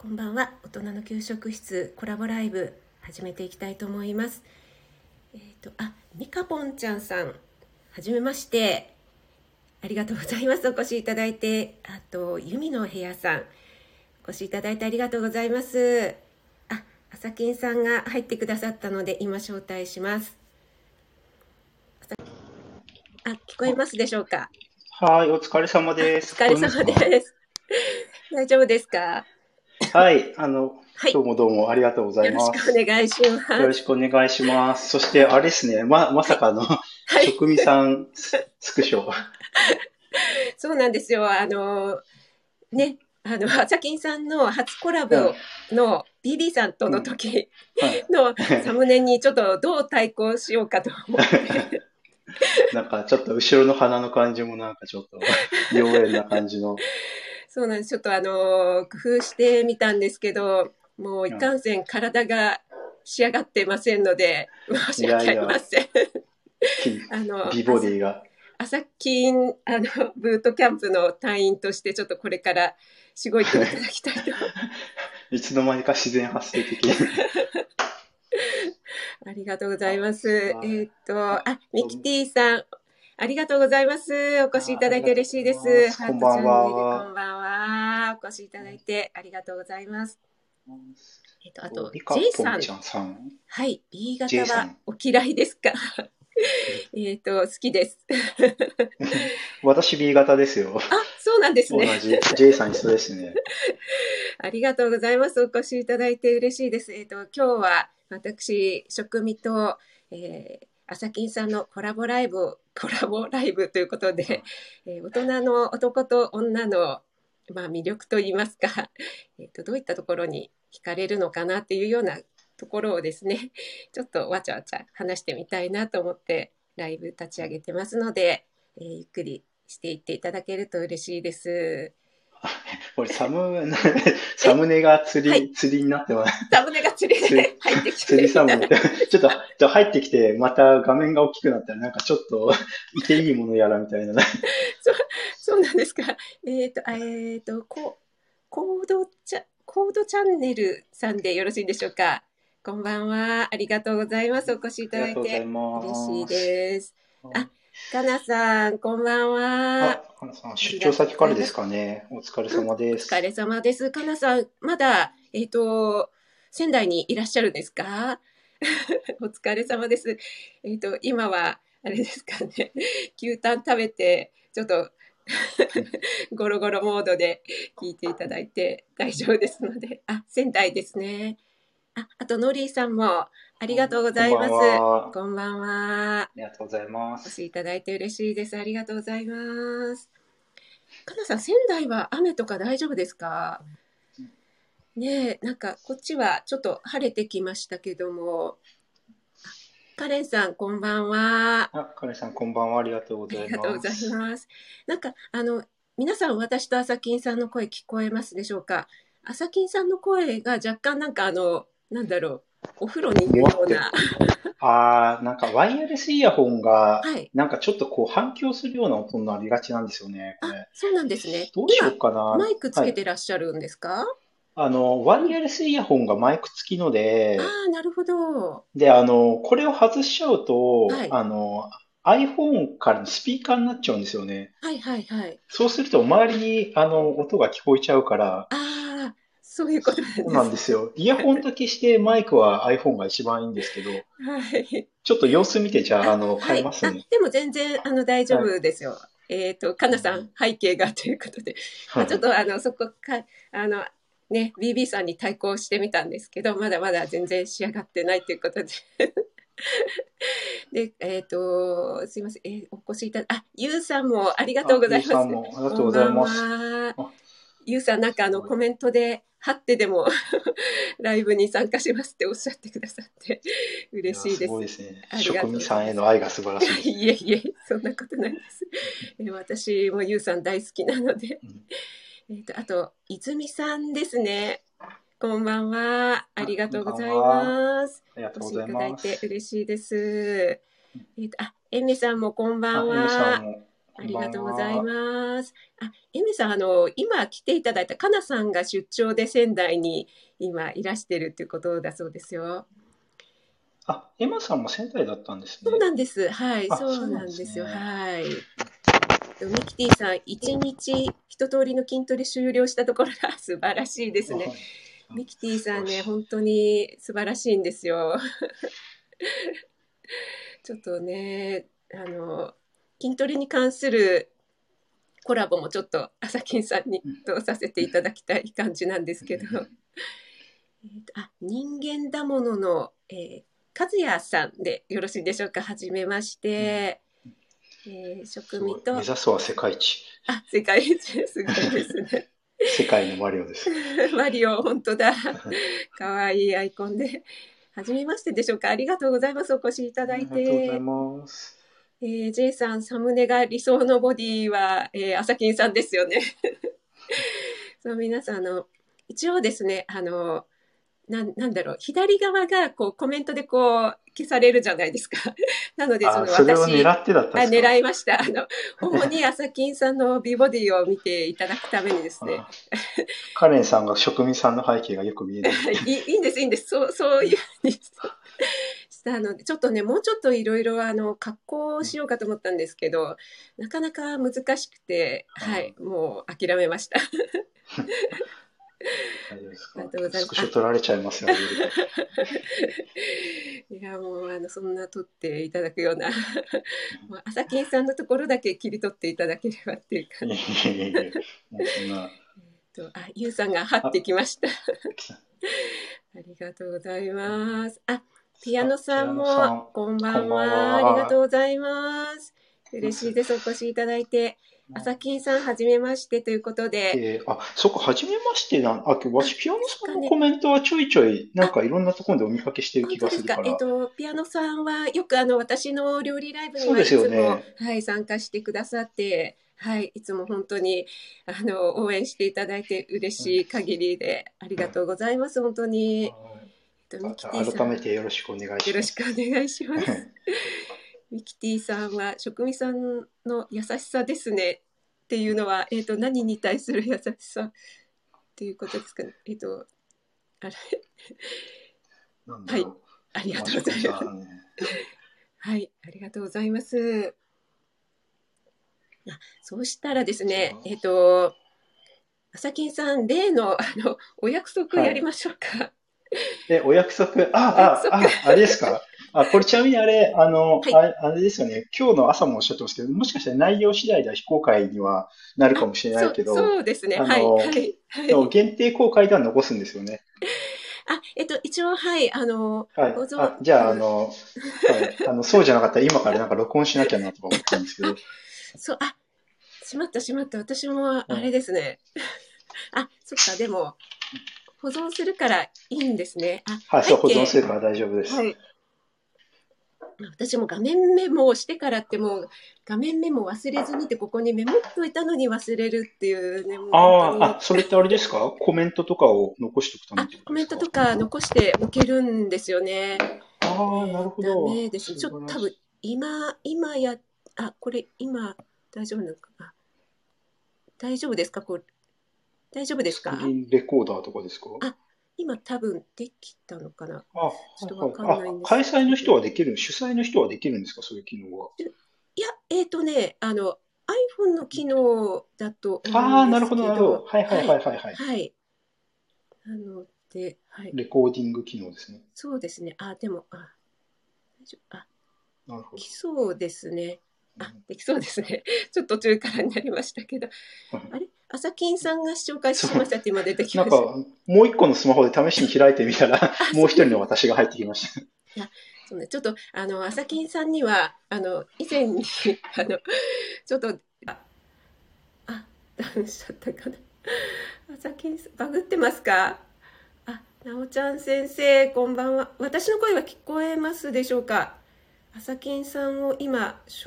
こんばんは。大人の給食室コラボライブ始めていきたいと思います。えっ、とあみかぽんちゃんさんはじめまして。ありがとうございます。お越しいただいて。あとゆみの部屋さんお越しいただいて。ありがとうございます。ああさきんさんが入ってくださったので今招待します。あ聞こえますでしょうか？はい、お疲れ様です。お疲れ様です。大丈夫ですか？はい、あの、はいどうもどうもありがとうございよろます。しくお願いしますよろしくお願いします。そして、あれですね、ま、まさかの、はい職味さんススクショ。そうなんですよ。あの、ね、あの、あさきんさんの初コラボの BB さんとの時はい。のサムネにちょっとどう対抗しようかと思って。なんか、ちょっと後ろの鼻の感じもなんかちょっと、妖艶な感じの。そうなんです。ちょっとあの、工夫してみたんですけど、もういかんせん体が仕上がってませんので、申し訳ありません。あの、美ボディが。あさきん、あの、ブートキャンプの隊員としてちょっとこれからしごいていただきたいと いつの間にか自然発生的に。ありがとうございます。えーっと、あ、ミキティさん、ありがとうございます。お越しいただいて嬉しいです。ハートチャンネルこんばんは。お越しいただいてありがとうございます。えーっと、あと、J さんさん。はい、B 型はんお嫌いですか？えーっと、好きです。私 B 型ですよ。あ、そうなんです同ね。じ。J さん一緒ですね。ありがとうございます。お越しいただいて嬉しいです。えっ、と、今日は私、食味と、えー、あさきんさんのコラボライブ、コラボライブということで、えー大人の男と女の、まあ、魅力といいますか、えっ、と、どういったところに惹かれるのかなっていうようなところをですね、ちょっとわちゃわちゃ話してみたいなと思って、ライブ立ち上げてますので、えーゆっくりしていっていただけると嬉しいです。これサム、サムネが釣り、はい釣りになってます。サムネが釣りで入ってきて釣りサムネ。ちょっと、入ってきて、また画面が大きくなったら、なんかちょっと、いていいものやらみたいな。そうなんですか。えっ、と、あえっ、と、こ、コードチャ、コードチャンネルさんでよろしいでしょうか。こんばんは。ありがとうございます。お越しいただいて。嬉しいです。あかなさん、こんばんは。あ、花さん、出張先からですかね。お疲れ様おです。疲れ様です。かなさん、まだ、えっ、と、仙台にいらっしゃるんですか？お疲れ様です。えっ、と、今は、あれですかね、牛タン食べて、ちょっと、ゴロゴロモードで聞いていただいて大丈夫ですので、あ、仙台ですね。あ、あと、ノリーさんも、ありがとうございます。こんばんは。ありがとうございます。お越しいただいて嬉しいです。ありがとうございます。かなさん、仙台は雨とか大丈夫ですか？ねえ、なんかこっちはちょっと晴れてきましたけども。あカレンさん、こんばんは。あ、かねさん、こんばんは。ありがとうごあざいりがとうござます。います。なんか、あの、皆さん、私とあさきんさんの声聞こえますでしょうか？あさきんさんの声が若干なんかあの、なんだろう、お風呂にいるような。あー、なんかワイヤレスイヤホンが、はい。なんかちょっとこう反響するような音になりがちなんですよね。そうなんですね。どうしよう今、かな。マイクつけはいてらっしゃるんですか、あの、ワイヤレスイヤホンがマイク付きので、ああ、なるほど。で、あの、これを外しちゃうと、はいあの、iPhone からのスピーカーになっちゃうんですよね。はいはいはい。そうすると周りにあの音が聞こえちゃうから、ああ、そういうことなんです。そうなんですよ。イヤホンだけしてマイクは iPhone が一番いいんですけど、はい。ちょっと様子見てじゃあ、あの、はい。変えますね。あ、でも全然、あの、大丈夫ですよ。えっと、かなさん、背景がということで。まあ、ちょっと、あの、そこか、あの、ね、BB さんに対抗してみたんですけど、まだまだ全然仕上がってないということで。で、えっと、すいません、えーお越しいただ、あ、ゆうさんもありがとうございます。あゆうさんもありがとうございますゆうさん、なんかあのコメントで、貼ってでも ライブに参加しますっておっしゃってくださって嬉しいですごいですね職人さんへの愛が素晴らしい。いえいえ、そんなことないです。えー私もゆうさん大好きなので。えっと、あと、泉さんですね。こんばんは。ありがとうございます。ありがとうお越しいただい。て嬉しいです。えっと、あ、えみさんもこんばんは。も、ありがとうございます。あ、エミさん、あの、今来ていただいたかなさんが出張で仙台に今いらしてるっていうことだそうですよ。あ、エマさんも仙台だったんですね。そうなんです。はい、あそうなんんですねなですよ。はい。ミキティさん、一日一通りの筋トレ終了したところが 素晴らしいですね。はいミキティさんね、本当に素晴らしいんですよ。ちょっとね、あの、筋トレに関するコラボもちょっと朝金さんにとさせていただきたい感じなんですけど、えあ、人間だものの、えー、和也さんでよろしいでしょうか？はじめまして。えー、す食味と目、指すは世界一。あ、世界一すごいですね。世界のマリオです。マリオ、本当だ。かわいいアイコンで。はじめましてでしょうか？ありがとうございます。お越しいただいありがとうございて。ます。えー、J さん、サムネが理想のボディは、えー、朝金さんですよね。そう、皆さん、あの、一応ですね、あの、なん、なんだろう、左側が、こう、コメントでこう、消されるじゃないですか。なので、そあ、のそれを私、狙ってだったあんですか？狙いました。あの、主に朝金さんの美ボディを見ていただくためにですね、あカレンさんが職人さんの背景がよく見えな い。いいいいんです、いいんです。そう、そういうふうにしたので、ちょっとね、もうちょっといろいろ、あの、格好をしようかと思ったんですけど、なかなか難しくて、はい、もう諦めました。大丈夫ですありがとうございますスクショ取られちゃいますよ、いや、もう、あの、そんな撮っていただくような、もう朝金さんのところだけ切り取っていただければっていう感いじやいやいやいやもうそんな、と、あ、ゆうさんが張ってきました。ありがとうございます。あ、ピアノさんも、こんばんは。はありがとうございます。嬉しいです。お越しいただいて。朝金さん、はじめましてということで。えーあ、そっか、はじめましてなん、あ、わし、ピアノさんのコメントはちょいちょい、なんかいろんなところでお見かけしてる気。がするから。えっと、ピアノさんは、よくあの、私の料理ライブにはいつも、ねはい、参加してくださって、はい、いつも本当に、あの、応援していただいて嬉しい限りで、ありがとうございます。本当に。と、ミキティ。改めてよろしくお願いします。よろしくお願いします。ミキティさんは職味さんの優しさですねっていうのは、えっ、と、何に対する優しさっていうことですかね。えっ、と、あれ、なんだろうありがとうございます。まあはい、ありがとうございます。あそうしたらですね、えっ、と、朝金さん、例の、あの、お約束やりましょうか。え、お約束、あ、あ、あ、あれですか？あ、これちなみにあれ、あの、はいあれあれですよね。今日の朝もおっしゃってますけど、もしかしたら内容次第では非公開にはなるかもしれないけど、そうですね。はい、はい、限定公開では残すんですよね。あ、えっと、一応、はい、あの、はいあ、じゃあ、あの、はい。あの、そうじゃなかったら今からなんか録音しなきゃなとか思ったんですけど、そう、あ、しまったしまった。私もあれですね。あ、そっか、でも、保存するからいいんですね。あ、はい、そう、保存するから大丈夫です。はい。私も画面メモをしてからってもう画面メモ忘れずにってここにメモっといたのに忘れるっていうね、ああ、あ、それってあれですか？コメントとかを残しておくためあってこ、コメントとか残しておけるんですよね。ああ、なるほダど。メですね。ちょっと多分今、今や、あ、これ今大丈夫なのか？な。大丈夫ですか？これ。大丈夫ですか？レコーダーとかですか？あ今多分できたのかな。あ、ちょっとわかんないんですあ、開催の人はできる、主催の人はできるんですか？そういう機能は。いや、えっ、とね、あの、iPhone の機能だと。ああ、なるほど、なるほど。はいはいはいはいはい。はい。なので、はい。レコーディング機能ですね。そうですね。あ、でも、あ、大丈夫。あ、なるほどでき。そうですね。あうん、できそうですね。ちょっと途中からになりましたけど。あれ？朝金さんが紹介しましたって今出てきなんかました。、もう一個のスマホで試しに開いてみたら、もう一人の私が入ってきました。そうね、ちょっと、あの、朝金さんには、あの、以前に、あの、ちょっと、あ、あ、ダウンしちゃったかな。朝金さん、バグってますか？あ、なおちゃん先生、こんばんは。私の声は聞こえますでしょうか？朝金さんを今、し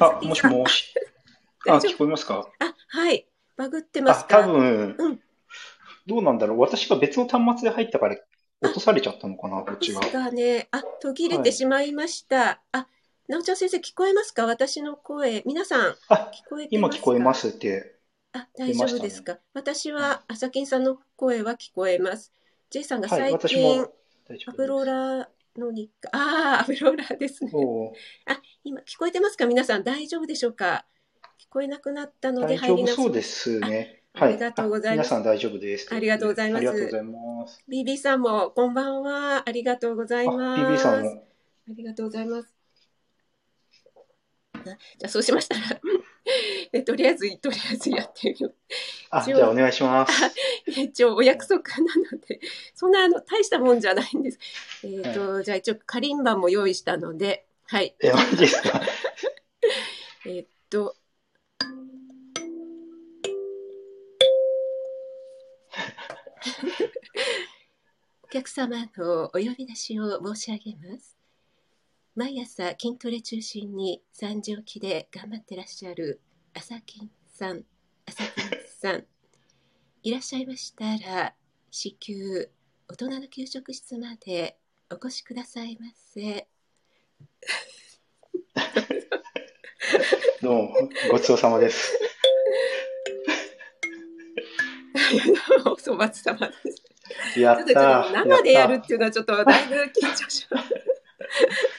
あ、もしもし。あ、聞こえますか？あ、はい。バグってまあ、すか多分うん、どうなんだろう。私が別の端末で入ったから落とされちゃったのかな、こっちがで。すかね。あ、途切れてしまいました。あ、なおちゃん先生、聞こえますか？私の声。皆さん、あ、聞こえて今ますか？聞こえますって。あ、大丈夫ですか？私は、あさきんさんの声は聞こえます。J さんがはい、最私近、も大丈アブロー。ラの日課、ああ、アブローラですね。おー今、聞こえてますか？皆さん、大丈夫でしょうか？聞こえなくなったので入り直しそうですね。はい。あありがとうございますあ皆さん大丈夫です。ありがとうございますありがとうございます。BB さんも、こんばんは。ありがとうございあ、ます。BB さんも。ありがとうございます。あじゃあ、そうしましたら、えとりあえず、とりあえずやってみよう。あ、じゃあお願いします。一応 お約束なので、そんなあの大したもんじゃないんです。えっ、と、じゃあ一応カリンバも用意したので、はい。え、マジですか？えっと、お客様のお呼び出しを申し上げます。毎朝筋トレ中心に3時起きで頑張ってらっしゃる朝金さん、朝金さん。いらっしゃいましたら、至急大人の給食室までお越しくださいませ。どうも、ごちそうさまです。お粗末様です。やっちょっとちょたっと生でやるやっっていうのはちょっとだいぶ緊張しま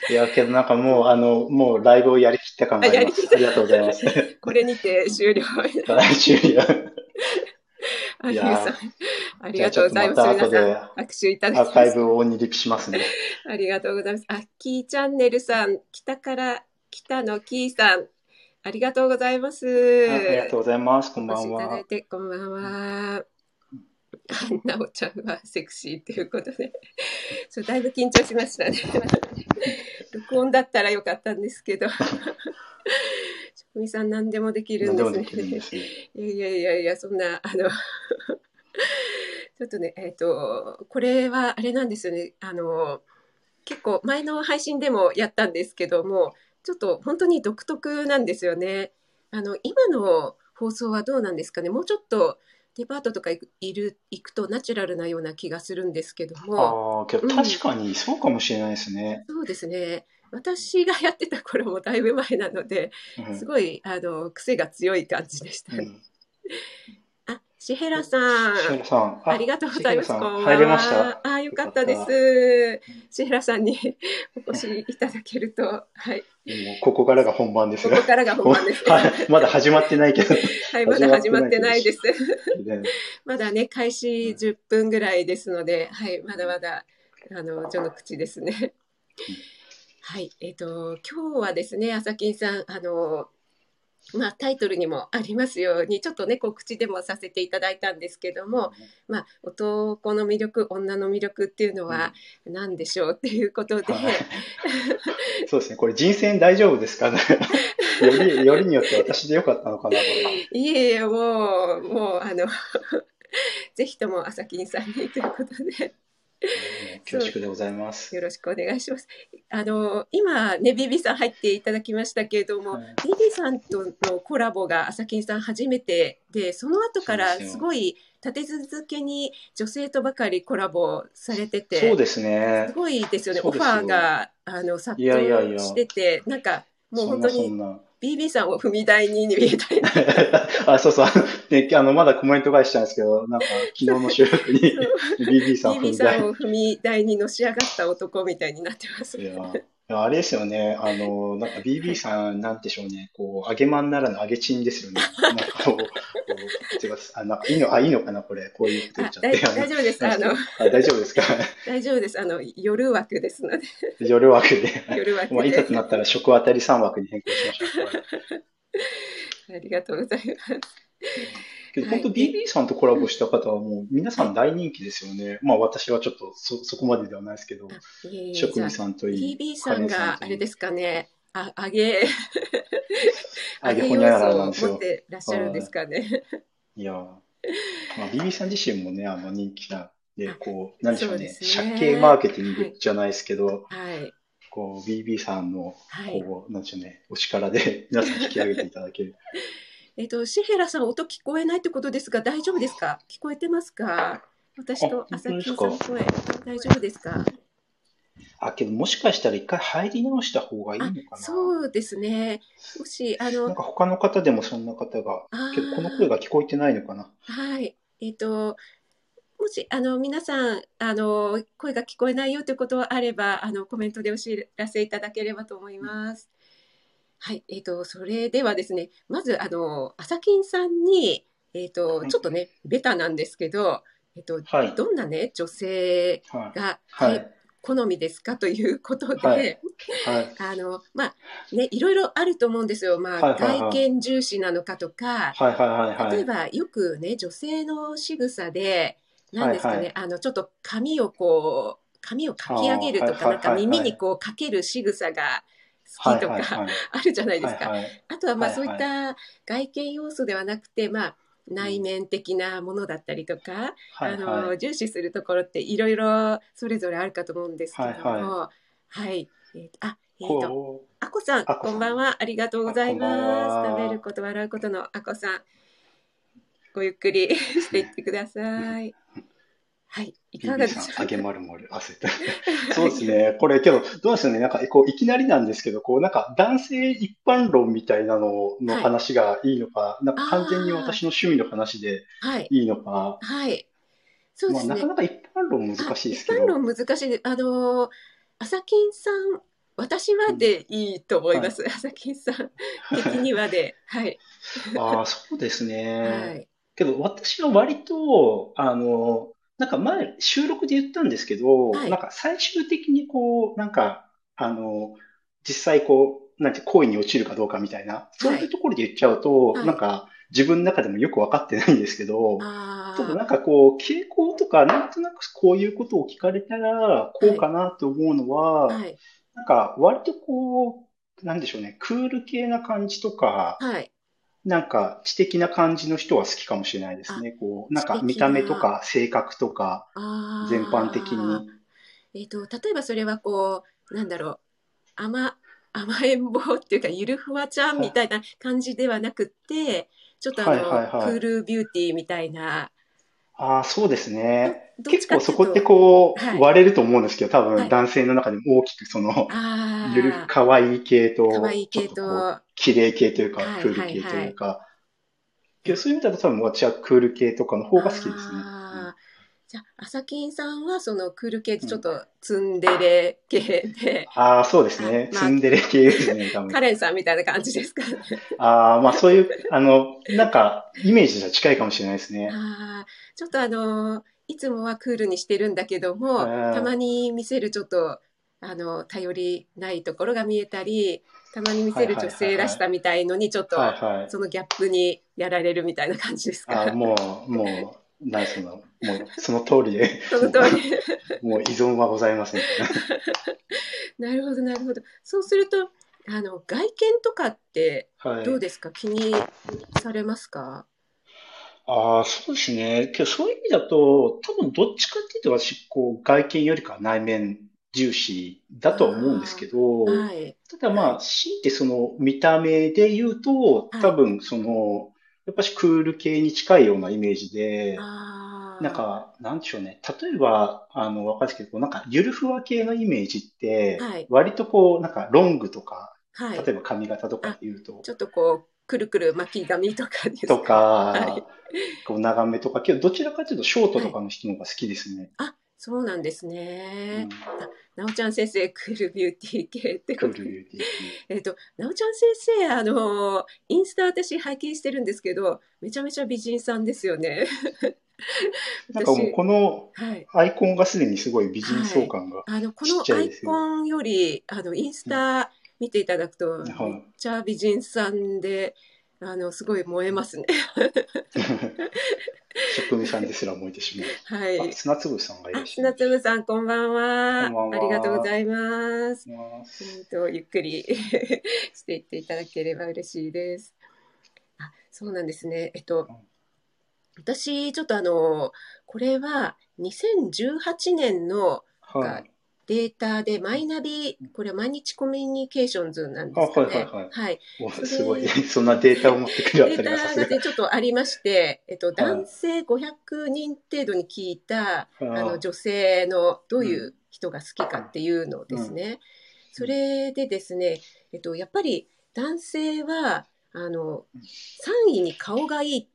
いや、けどなんかもう、あの、もうライブをやりきった感があります。ありがとうございます。これにて終了。来週や。あありがとうございます。皆さん、拍手いただアーカイ。ブを鬼リピしますね。ありがとうございます。あ、キーチャンネルさん、北から北のキーさん、ありがとうございます。あありがとうございます。こんばんお越しいただ。はいて、こんばんは。なおちゃんはセクシーということで、そうだいぶ緊張しましたね。録音だったらよかったんですけど、職人さん何でもできるんですねで。すね。いやいやいやいや、そんな、あの、ちょっとね、えっ、と、これはあれなんですよね。あの、結構前の配信でもやったんですけども、ちょっと本当に独特なんですよね。あの、今の放送はどうなんですかね。もうちょっとデパートとか行くいる行くとナチュラルなような気がするんですけども、ああ、確かにそうかもしれないですね。そうですね。私がやってた頃もだいぶ前なので、うんすごい、あの、癖が強い感じでしたね。うんあ、シヘラさん。シェラさん、ありがとうございます。入れました？あ、よかったです。シヘラさんにお越しいただけると、はい。ここからが本番ですよ。ここからが本番です。はいまだ始まってないけど。はい、まだ始まってないです。ね まだね、開始10分ぐらいですので、はい、まだまだ、あの、序の口ですね。はい、えっ、と、今日はですね、朝金さん、あの、まあ、タイトルにもありますように、ちょっとね、告知でもさせていただいたんですけども、まあ、男の魅力、女の魅力っていうのは何でしょうっていうことで、はい。そうですね。これ人選大丈夫ですか？ね より、よりによって私でよかったのかな、これ。いえいえ、もう、もう、あの、ぜひとも朝金さんにということで、恐縮でございます。よろしくお願いします。あの、今ね、ビビさん入っていただきましたけれども、はいビビさんとのコラボが朝金さん初めてで、その後からすごい立て続けに女性とばかりコラボされてて、そうですねす。ごいですよね。オファーがあの殺いやいやいや到してて、なんかもうそんなそ本当にんな。BB さんを踏み台に見えたり、あ、そうそう。で、あの、まだコメント返したんですけど、なんか、昨日の収録に BB さん踏 BB みたい。さんを踏み台にのし上がった男みたいになってますいや、いやあれですよね。あの、なんか BB さん、なんでしょうね。こう、揚げまんならぬ揚げチンですよね。なんかこう、こう、違うあ、ないいの、あ、いいのかな、これ。こういうこと言っちゃって。あ大大丈夫です。あの、あ大丈夫ですか？大丈夫です。あの、夜枠ですので、夜枠で。夜枠まあ、いざとで。なったら食当たり3枠に変更しましょう。ありがとうございます。けど、はい本当 BB さんとコラボした方はもう皆さん大人気ですよね。まあ私はちょっとそ、そこまでではないですけど、職人さんといい、BB さんがあれですかね、あ揚げ、揚げ揚ほにゃらら要素をなんですよ持っ。てらっしゃるんですかね。いやー、まあ、BB さん自身もね、あの人気なんで、こう、なんでしょうね、借景マーケティングじゃないですけど、はい。こう、BB さんの、はい。こう、なんでしょうね、お力で 皆さん引き上げていただける。えっと、シヘラさん、音聞こえないってことですが、大丈夫ですか？聞こえてますか？私とあ朝本当ですか？金さんの声、大丈夫ですか？あ、けどもしかしたら一回入り直した方がいいのあ、かな。そうですね。もし、あの、なんか他の方でもそんな方が、あけどこの声が聞こえてないのかな。はい。えっと、もし、あの、皆さん、あの、声が聞こえないよということがあれば、あの、コメントでお知らせいただければと思います。はい。えっと、それではですね、まず、あの、あさきんさんに、えっと、はいちょっとね、ベタなんですけど、えっと、はい。どんなね、女性はい。が、はい。好みですか？ということで、はい。はい。あの、まあ、ね、いろいろあると思うんですよ。まあ、外見重視なのかとか、はいはいはいはい。例えばよくね女性の仕草で何ですかね、はいはい。あのちょっと髪をこう髪をかき上げるとか、なんか耳にこうかける仕草が好きとか、あるじゃないですか。あとはまあそういった外見要素ではなくて、まあ内面的なものだったりとか、はいあのはい。重視するところっていろいろそれぞれあるかと思うんですけれども、はい、えーとあ、えーと、こあこさん、あこさんこんばんは。ありがとうございます。は食べること、笑うことのあこさん。ごゆっくり していってください。はい、いう、かがでしょうあげまるまる、焦った。そうですね。これけど、どうですよね？なんか、こう、いきなりなんですけど、こう、なんか、男性一般論みたいなののはい話がいいのか、なんか完全に私の趣味の話ではい、いいのか、はい。そうでまあ、すねなか。なか一般論難しいですけ般ど、論難しい。あのー、あさきんさん、私はでいいと思います。あさきんさん的にはで、はい、ああ、そうですはね。い、けど、私は割と、あの、なんか前、収録で言ったんですけど、はい。なんか最終的にこう、なんか、あの、実際こう、なんて、恋に落ちるかどうかみたいな、そういうところで言っちゃうと、はい。なんか、自分の中でもよく分かってないんですけど、あちょっとなんあ、かこう、傾向とか、なんとなくこういうことを聞かれたら、こうかなと思うのは、はい、なんか割とこう、なんでしょうね、クール系な感じとか、はい、なんか知的な感じの人は好きかもしれないですね。こう、なんか見た目とか性格とか、全般的に。えっと、例えばそれはこう、なんだろう、甘、甘えん坊っていうか、ゆるふわちゃんみたいな感じではなくって、ちょっとあの、はいはいはい。クールビューティーみたいな、ああ、そうですね。結構そこってこはい。う割れると思うんですけど、多はい。分男性の中でも大きくその、あゆる、あ、可愛い系と、可愛い系と、綺麗系というかはい、クール系というか。そういう意味だと多分私はクール系とかの方が好きですね。じゃあ、あさきんさんはそのクール系でちょっとツンデレ系で、ああ、そうですね。あまあツンデレ系ですね、多分。カレンさんみたいな感じですかね。ああ、まあそういう、あの、なんか、イメージとは近いかもしれないですね。あーちょっとあのいつもはクールにしてるんだけども、うんたまに見せるちょっとあの頼りないところが見えたりたまに見せる女性らしさみたいのにちょっとはいはい。そのギャップにやられるみたいな感じですか？あーもう、もう、なんその、もう、その通りで、その通り。もう依存はございません。なるほどなるほど。そうするとあの外見とかってはい。どうですか、気にされますか？ああ、そうですね。けどそういう意味だと、多分どっちかっていうと私、こう、外見よりかは内面重視だとは思うんですけど、はい。ただまあ、強いてその見た目で言うと、はい。多分その、やっぱしクール系に近いようなイメージで、なんか、なんでしょうね。例えば、あの、わかるんですけど、なんか、ゆるふわ系のイメージってはい、割とこう、なんか、ロングとか、はい。例えば髪型とかで言うと、ちょっとこうくるくる巻き髪とかですとかはい、こう長めとか、けどどちらかというとショートとかの人の方が好きですね。あそうなんですうねん。なおちゃん先生クールビューティー系ってクことールビューティー。えっと、なおちゃん先生、あの、インスタ私拝見してるんですけど、めちゃめちゃ美人さんですよね。なんかもうこのはい。アイコンがすでにすごい美人相感が。あの、このアイコンより、あの、インスタ見ていただくと、はいめっちゃ美人さんで、あの、すごい燃えますね。職人さんですら燃えてしまう。はい。あ、砂粒さんがいらあ、っしゃ砂る。粒さん、こんばんは。こんばんはありがとうございます。ますうんとゆっくり していっていただければ嬉しいです。あ、そうなんですね。えっと、私、ちょっとあの、これは2018年のはい。データで、マイナビ、これは毎日コミュニケーションズなんですかね。あはいはいはいすごい。そんなデータを持ってくるあたデータりがさすが。がね、ちょっとありまして、えっと、男性500人程度に聞いた、はいあの女性のどういう人が好きかっていうのですね。それでですね、えっと、やっぱり男性はあの3位に顔がいい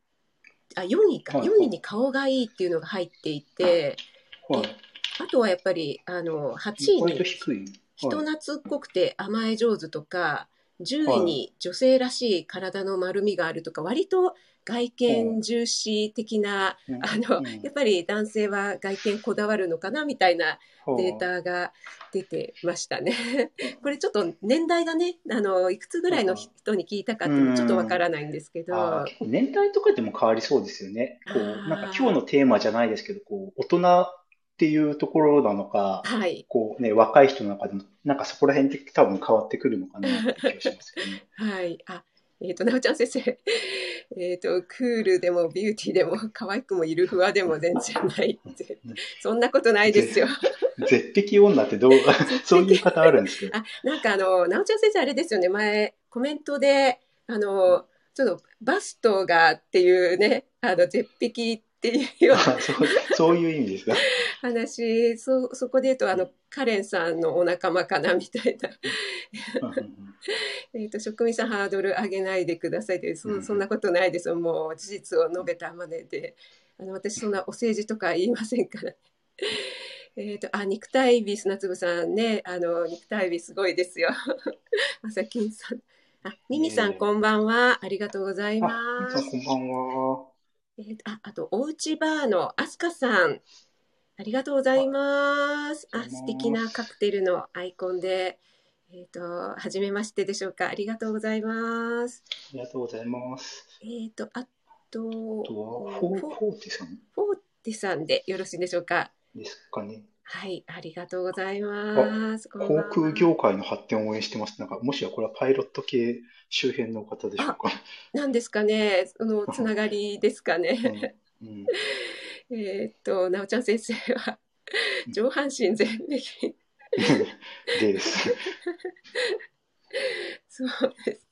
あ4位か、はい4位に顔がいいっていうのが入っていてはい。あとはやっぱりあの8位に。人はい。懐っこくて甘え上手とか10位に女性らしい体の丸みがあるとか割と外見重視的なうん。あのうん。やっぱり男性は外見こだわるのかなみたいなデータが出てましたね。これちょっと年代がねあのいくつぐらいの人に聞いたかっていうのちょっとわからないんですけど、あー結構年代とかでも変わりそうですよね。こう、なんか今日のテーマじゃないですけど、こう、大人っていうところなのか、はい。こうね、若い人の中でも、なんかそこら辺って多分変わってくるのかなって気がしますよね。はい。あえっ、となおちゃん先生。えっとクールでもビューティーでも可愛くもいるふわでも全然ないって。そんなことないですよ。絶壁女ってどう、そういう方あるんですけど。あなんかあのなおちゃん先生あれですよね。前コメントであのちょっとバストがっていうねあの絶壁っていうようなあそうそういう意味ですか。話。そそこで言うとあのカレンさんのお仲間かなみたいな、えー、と職人さんハードル上げないでくださいってそうんそんなことないです。よもう事実を述べたまでで。あの私そんなお政治とか言いませんから。えっとあ肉体美砂粒さんね。あの肉体美すごいですよ。まさきんさん。あミミさん、えーこんばんは。ありがとうございあ、ます。こんばんは。えーとああと、おうちバーのアスカさん。ありがとうございます。あ、素敵なカクテルのアイコンで。えっ、と、はじめましてでしょうか。ありがとうございます。ありがとうございます。えっ、と、あと、あとは、フォー、ティさん？フォーティさんでよろしいでしょうか。ですかね。はい、ありがとうございます。航空業界の発展を応援してます。なんか、もしやこれはパイロット系周辺の方でしょうか。なんですかね、そのつながりですかね。うんうん えっと、なおちゃん先生は上半身全摘。です。そうです。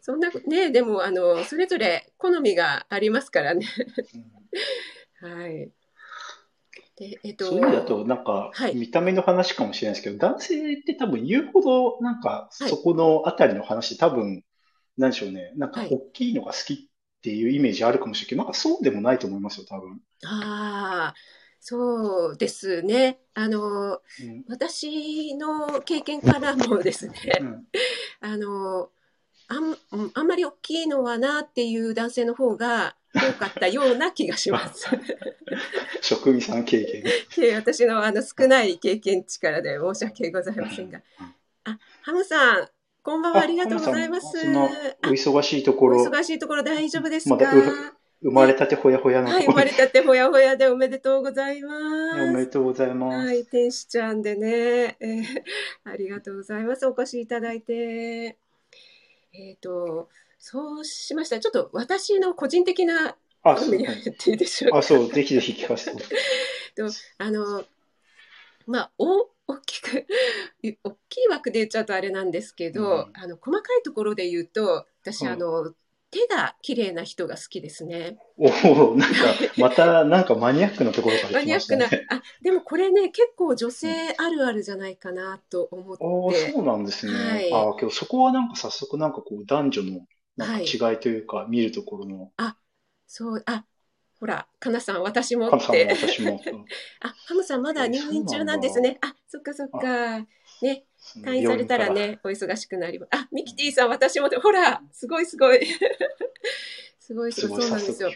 そんなこね、でもあのそれぞれ好みがありますからね。はい。で、えっと、そういう意味だと、なんかはい、見た目の話かもしれないですけど、男性って多分言うほど、なんか、はいそこのあたりの話、多分、なんでしょうね。なんかはい、大きいのが好きっていうイメージあるかもしれないけど、なんかそうでもないと思いますよ、多分。ああ、そうですね。あのうん私の経験からもですね、うんあのあんあんまり大きいのはなっていう男性の方が多かったような気がします。職人さん経験。で私のあの少ない経験値からで申し訳ございませんが。あ、ハムさん、こんばんは、ありがとうございます。お忙しいとこおろ、忙しいところ大丈夫ですか、ま生まれたてほやほやのはい、生まれたてほやほやでおめでとうございま。おめですとうございます。はい、天使ちゃんでね、えーありがとうございます。お越しいただいて。えっ、と、そうしましたら、ちょっと私の個人的なあ、好そうみに入っていいでしょうか。あ、そう、ぜひぜひ聞かせて。あの、まあ、お大きく、大きい枠で言っちゃうとあれなんですけど、うんあの細かいところで言うと、私、うんあの、手が綺麗な人が好きですね。おお、なんか、また、なんかマニアックなところから来マニアックな。あ、でもこれね、結構女性あるあるじゃないかなと思ああ、って。そうなんですね。はいああ、今日そこはなんか早速なんかこう男女のなんはいか違いというか、見るところの、そう、あ、ほら、かなさん、私もって。あ、ハムさんまだ入院中なんですね。あ、そっかそっか。ね、退院されたらね、お忙しくなります。あ、ミキティさん、私もほら、すごいすごい。すごいすすごい、そうなんですよ。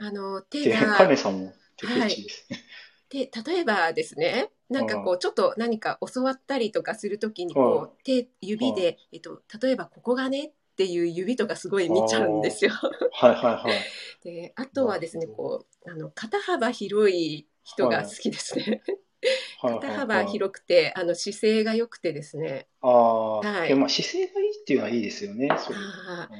あの、手で、カが、ネさんも手口ですね。で、例えばですね、なんかこう、ちょっと何か教わったりとかするときに、こう、手、指で、えっと、例えばここがねっていう指とかすごい見ちゃうんですよ。はいはいはい。で、あとはですね、こう、あの、肩幅広い人が好きですね。はい。は い肩はい幅広くて、あの、姿勢が良くてですね。ああ、はい。でまあ姿勢がいいっていうのはいいですよね。そうあ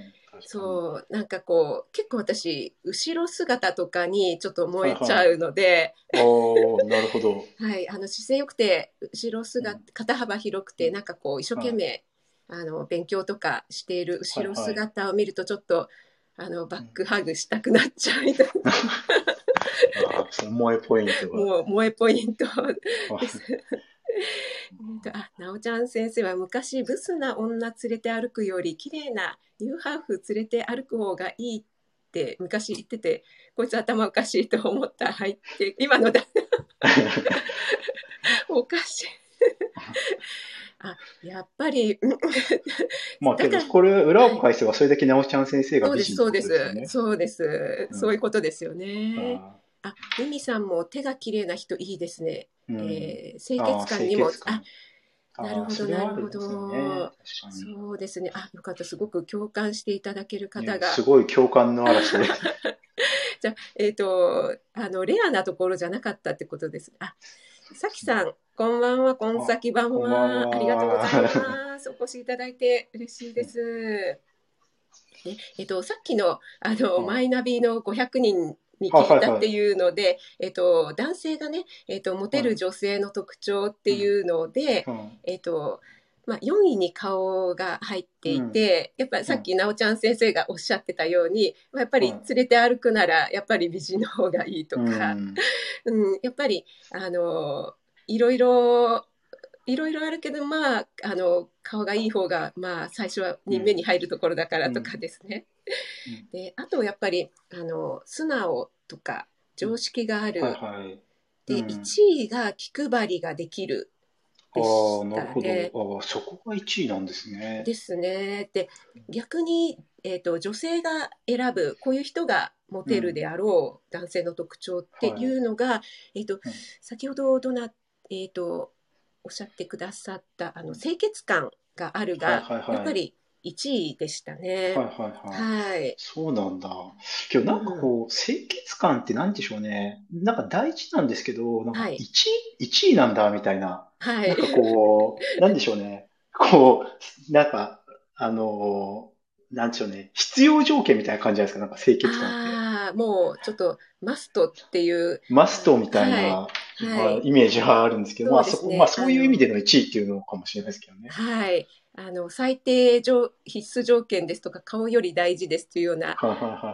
そう、なんかこう、結構私、後ろ姿とかにちょっと燃えちゃうので、おーなるほど。はい、あの、姿勢良くて、後ろ姿、うん。肩幅広くて、なんかこう、一生懸命、あの、勉強とかしている後ろ姿を見ると、ちょっと、あの、バックハグしたくなっちゃうみたいな、萌えポイントが。もう、萌えポイントあえっと、あ、なおちゃん先生は昔ブスな女連れて歩くより綺麗なニューハーフ連れて歩く方がいいって昔言ってて、こいつ頭おかしいと思った。はいって、今のだ。おかしい。あ、やっぱり、うん まあけど、これ、裏を返せばそれだけなおちゃん先生がそうです、美人そうです。ことです。そうです。うんそういうことですよね。ああ、ミミさんも手が綺麗な人いいですね。ーうんえー清潔感にも、あ、なるほどなるほどそうですね。あ、よかった。すごく共感していただける方が。ねすごい共感の嵐で。じゃあ、えっ、と、あの、レアなところじゃなかったってことです。あ、さきさん、こんばんは、こんさきばんは。はありがとうございます。お越しいただいて嬉しいです。ね、えっ、と、さっきの、あの、うんマイナビの500人に聞いたっていうので、えっ、と、男性がね、えっ、と、モテる女性の特徴っていうので、うんえっ、と、まあ、4位に顔が入っていて、やっぱりさっきなおちゃん先生がおっしゃってたように、まあやっぱり連れて歩くならやっぱり美人の方がいいとか、うん。うん。やっぱりあのいろいろいろいろあるけどまああの顔がいい方がまあ最初は人目に入るところだからとかですね。うん。であとやっぱりあの素直とか常識がある、はいはい。でうん。1位が気配りができるああ、なるほでど。ああ、そこが1位なんですね。ですね。で逆に、えー、と女性が選ぶこういう人がモテるであろう男性の特徴っていうのが、えー、と先ほどどな、えー、とおっしゃってくださったあの清潔感があるが、はいはいはいやっぱり1位でしたね。はいはいはい。はい。そうなんだ。今日なんかこう、清潔感ってなんでしょうね。なんか大事なんですけど、なんかはい1位、1位なんだみたいな。はなんかい。こう、なんでしょうね。こう、なんか、あのー、なんでしょうね。必要条件みたいな感じじゃないですか。なんか清潔感って。ああ、もうちょっとマストっていう、マストみたいな、はいまあイメージはあるんですけど、まあそうですねそこ、まあそういう意味での1位っていうのかもしれないですけどね。はい。あの最低条必須条件ですとか顔より大事ですというような。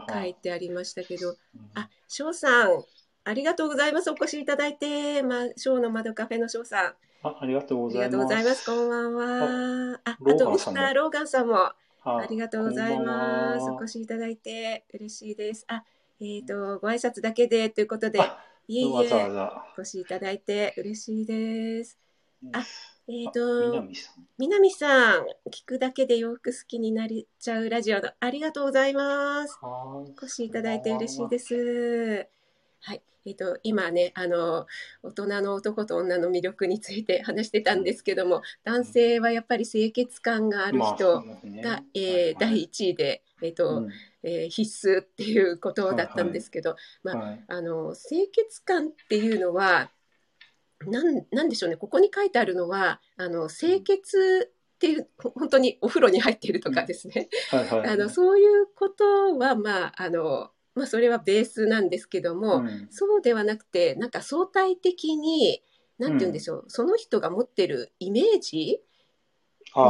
書いてありましたけど、うんあ、翔さん、ありがとうございます。お越しいただいて、ま、翔の窓カフェの翔さん、あ、ありがとうございます。ます。こんばんは。あ、あと、ミスターローガンさんも、あありがとうございます。はお越しいただいて嬉しいです。あ、えっ、と、ご挨拶だけでということで、あいえいえ、ざ。お越しいただいて嬉しいです。あえっ、あと、南さん。聞くだけで洋服好きになれちゃうラジオのありがとうございます。はーい。お越しいただいて嬉しいです。はい。えっ、と、今ね、あの、大人の男と女の魅力について話してたんですけども、男性はやっぱり清潔感があるまあ人そうですね。が、えーはい。はい。第1位で、えっ、と、うん。えー必須っていうことだったんですけど、まあはい。あの、清潔感っていうのは、なん、なんでしょうね、ここに書いてあるのは、あの、清潔っていう、ほ本当にお風呂に入っているとかですね、はいはい。あのそういうことはまああの、まあ、それはベースなんですけども、うん。そうではなくてなんか相対的に何て言うんでしょう、その人が持ってるイメージ？例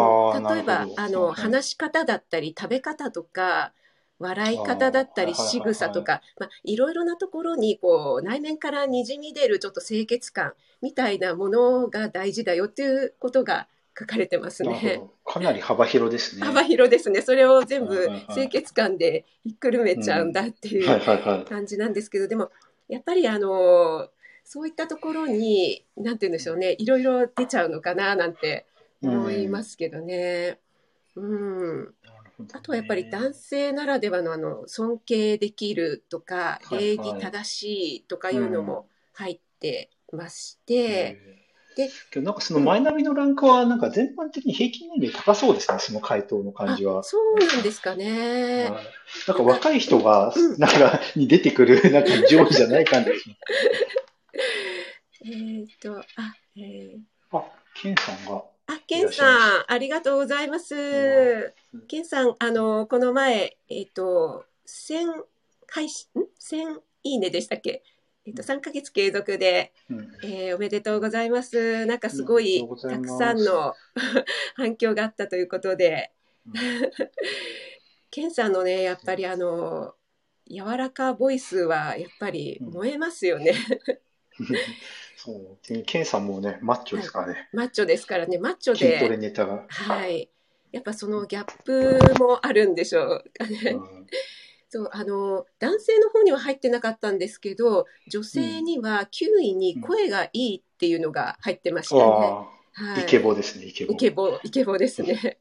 えばあの、はい話し方だったり食べ方とか笑い方だったり仕草とか、まあ、いろいろなところにこう内面からにじみ出るちょっと清潔感みたいなものが大事だよっていうことが書かれてますね。かなり幅広ですね。幅広ですね。それを全部清潔感でひっくるめちゃうんだっていはいう。感じなんですけど、でもやっぱりあのそういったところに何て言うんでしょうね、いろいろ出ちゃうのかななんて思いますけどね。うん。あとはやっぱり男性ならではのあの尊敬できるとか礼儀正しいとかいうのも入ってまして、えー。でけどなんかそのマイナビのランクはなんか全般的に平均年齢高そうですね、その回答の感じは。あ。そうなんですかね。はい。なんか若い人がうん、なんか、に出てくる、なんか上位じゃない感じがし えっ、と、あ、えー。あ、ケンさんケンさん、ありがとうございます。ケンさん、あの、この前、えっ、と、1000配信、ん ?1000 いいねでしたっけ？えっ、と、3ヶ月継続で、うん。えーおめでとうございます。なんかすごいたくさんの 反響があったということで。うん、ケンさんのね、やっぱりあの、柔らかボイスはやっぱり燃えますよね。そう。でケンさんもね、マッチョですからね。マッチョですからね、マッチョ筋トレで、ネタが。はい。やっぱそのギャップもあるんでしょうかね。うん そう、あの、男性の方には入ってなかったんですけど、女性には9位に声がいいっていうのが入ってましたね。あはあ、い。イケボですね、イケボ。イケボ、イケボですね。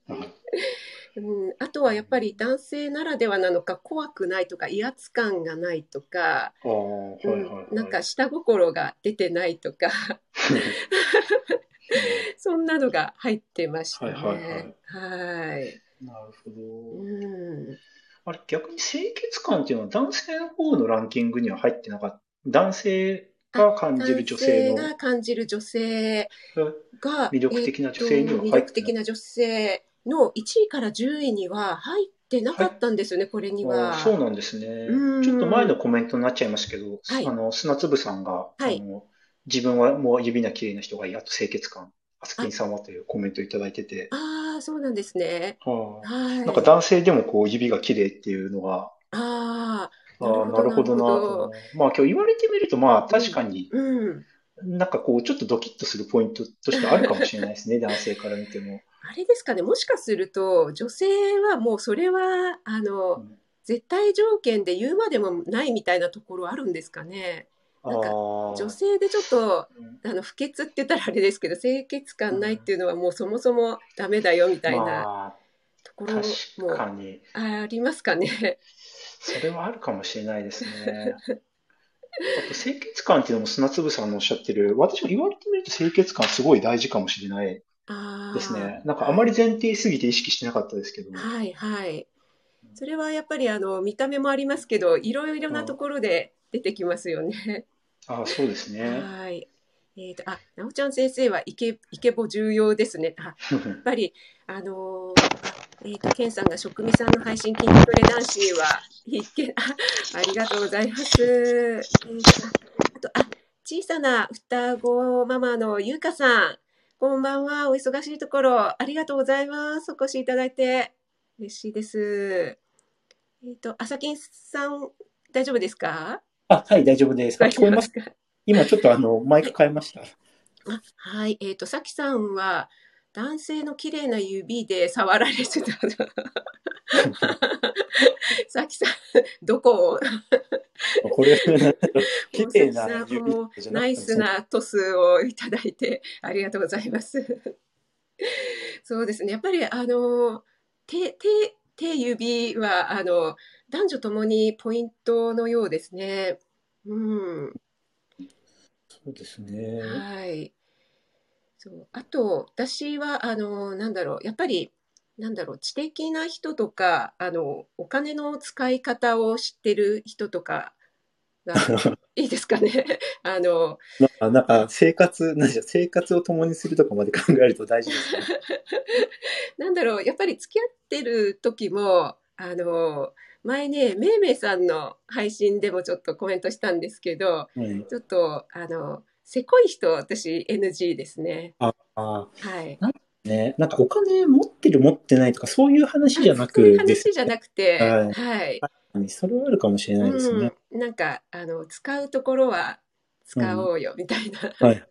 うんうん、あとはやっぱり男性ならではなのか怖くないとか威圧感がないとか、はいはいはい。うんなんか下心が出てないとか そんなのが入ってましたね。はいはいはいはいなるほど。うんあれ、逆に清潔感っていうのは男性の方のランキングには入ってなかった？男性が感じる女性の男性が感じる女性が魅力的な女性には入ってないえーと魅力的な女性の1位から10位には入ってなかったんですよね、これには。あそうなんですねうん。ちょっと前のコメントになっちゃいましたけど、はいあの、砂粒さんが、はいあの、自分はもう指な綺麗な人がいい、あと清潔感、アスキンさんはというコメントいただいてて、ああ、そうなんですね。はあはい。なんか男性でもこう指が綺麗っていうのが、ああ、ああ、なるほどななるほどと。まあ今日言われてみると、まあ確かに、うん。なんかこうちょっとドキッとするポイントとしてあるかもしれないですね、男性から見ても。あれですかね、もしかすると、女性はもうそれは、あの、うん絶対条件で言うまでもないみたいなところあるんですかね。なんか女性でちょっと、うんあの、不潔って言ったらあれですけど、清潔感ないっていうのはもうそもそもダメだよみたいなまあ、ところもに、ありますかね。それはあるかもしれないですね。あと清潔感っていうのも砂粒さんのおっしゃってる、私も言われてみると清潔感すごい大事かもしれない。ですね。なんかあまり前提すぎて意識してなかったですけど。はいはい。それはやっぱりあの見た目もありますけど、いろいろなところで出てきますよね。ああ、そうですね。はい。えっと、あ、なおちゃん先生はイケ、イケボ重要ですね。あ、やっぱり、あのーあえっと、ケンさんが職味さんの配信筋トレ男子は必見、あ、ありがとうございます。えーと、と、あ、小さな双子ママのゆうかさん、こんばんは。お忙しいところ、ありがとうございます。お越しいただいて、嬉しいです。えっと、あさきんさん、大丈夫ですか？あ、はい、大丈夫です。あ聞こえます？か今ちょっとあの、マイク変えました。あはい、えっ、と、さきさんは、男性の綺麗な指で触られてた。さきさん、どこを？これ、綺麗な指もじゃなナイスなトスをいただいて、ありがとうございます。そうですね、やっぱり、あの、手、手、手指は、あの、男女ともにポイントのようですね。うん。そうですね。はい。そう。あと、私は、あの、なんだろう、やっぱり、なんだろう、知的な人とか、あの、お金の使い方を知ってる人とかが いいですかね。あの、まあ、なんか生活、なんでしょう、生活を共にするとかまで考えると大事ですね。なんだろう、やっぱり付き合ってる時も、あの、前ね、めいめいさんの配信でもちょっとコメントしたんですけど、うん、ちょっと、あの、せこい人、私 NG ですね。ああ、はい。ね、なんかお金持ってる持ってないとかそういう話じゃなそういう話じゃなくて、はいはい。ね。それはあるかもしれないですね。うん、なんかあの使うところは使おうよみたいな、はい。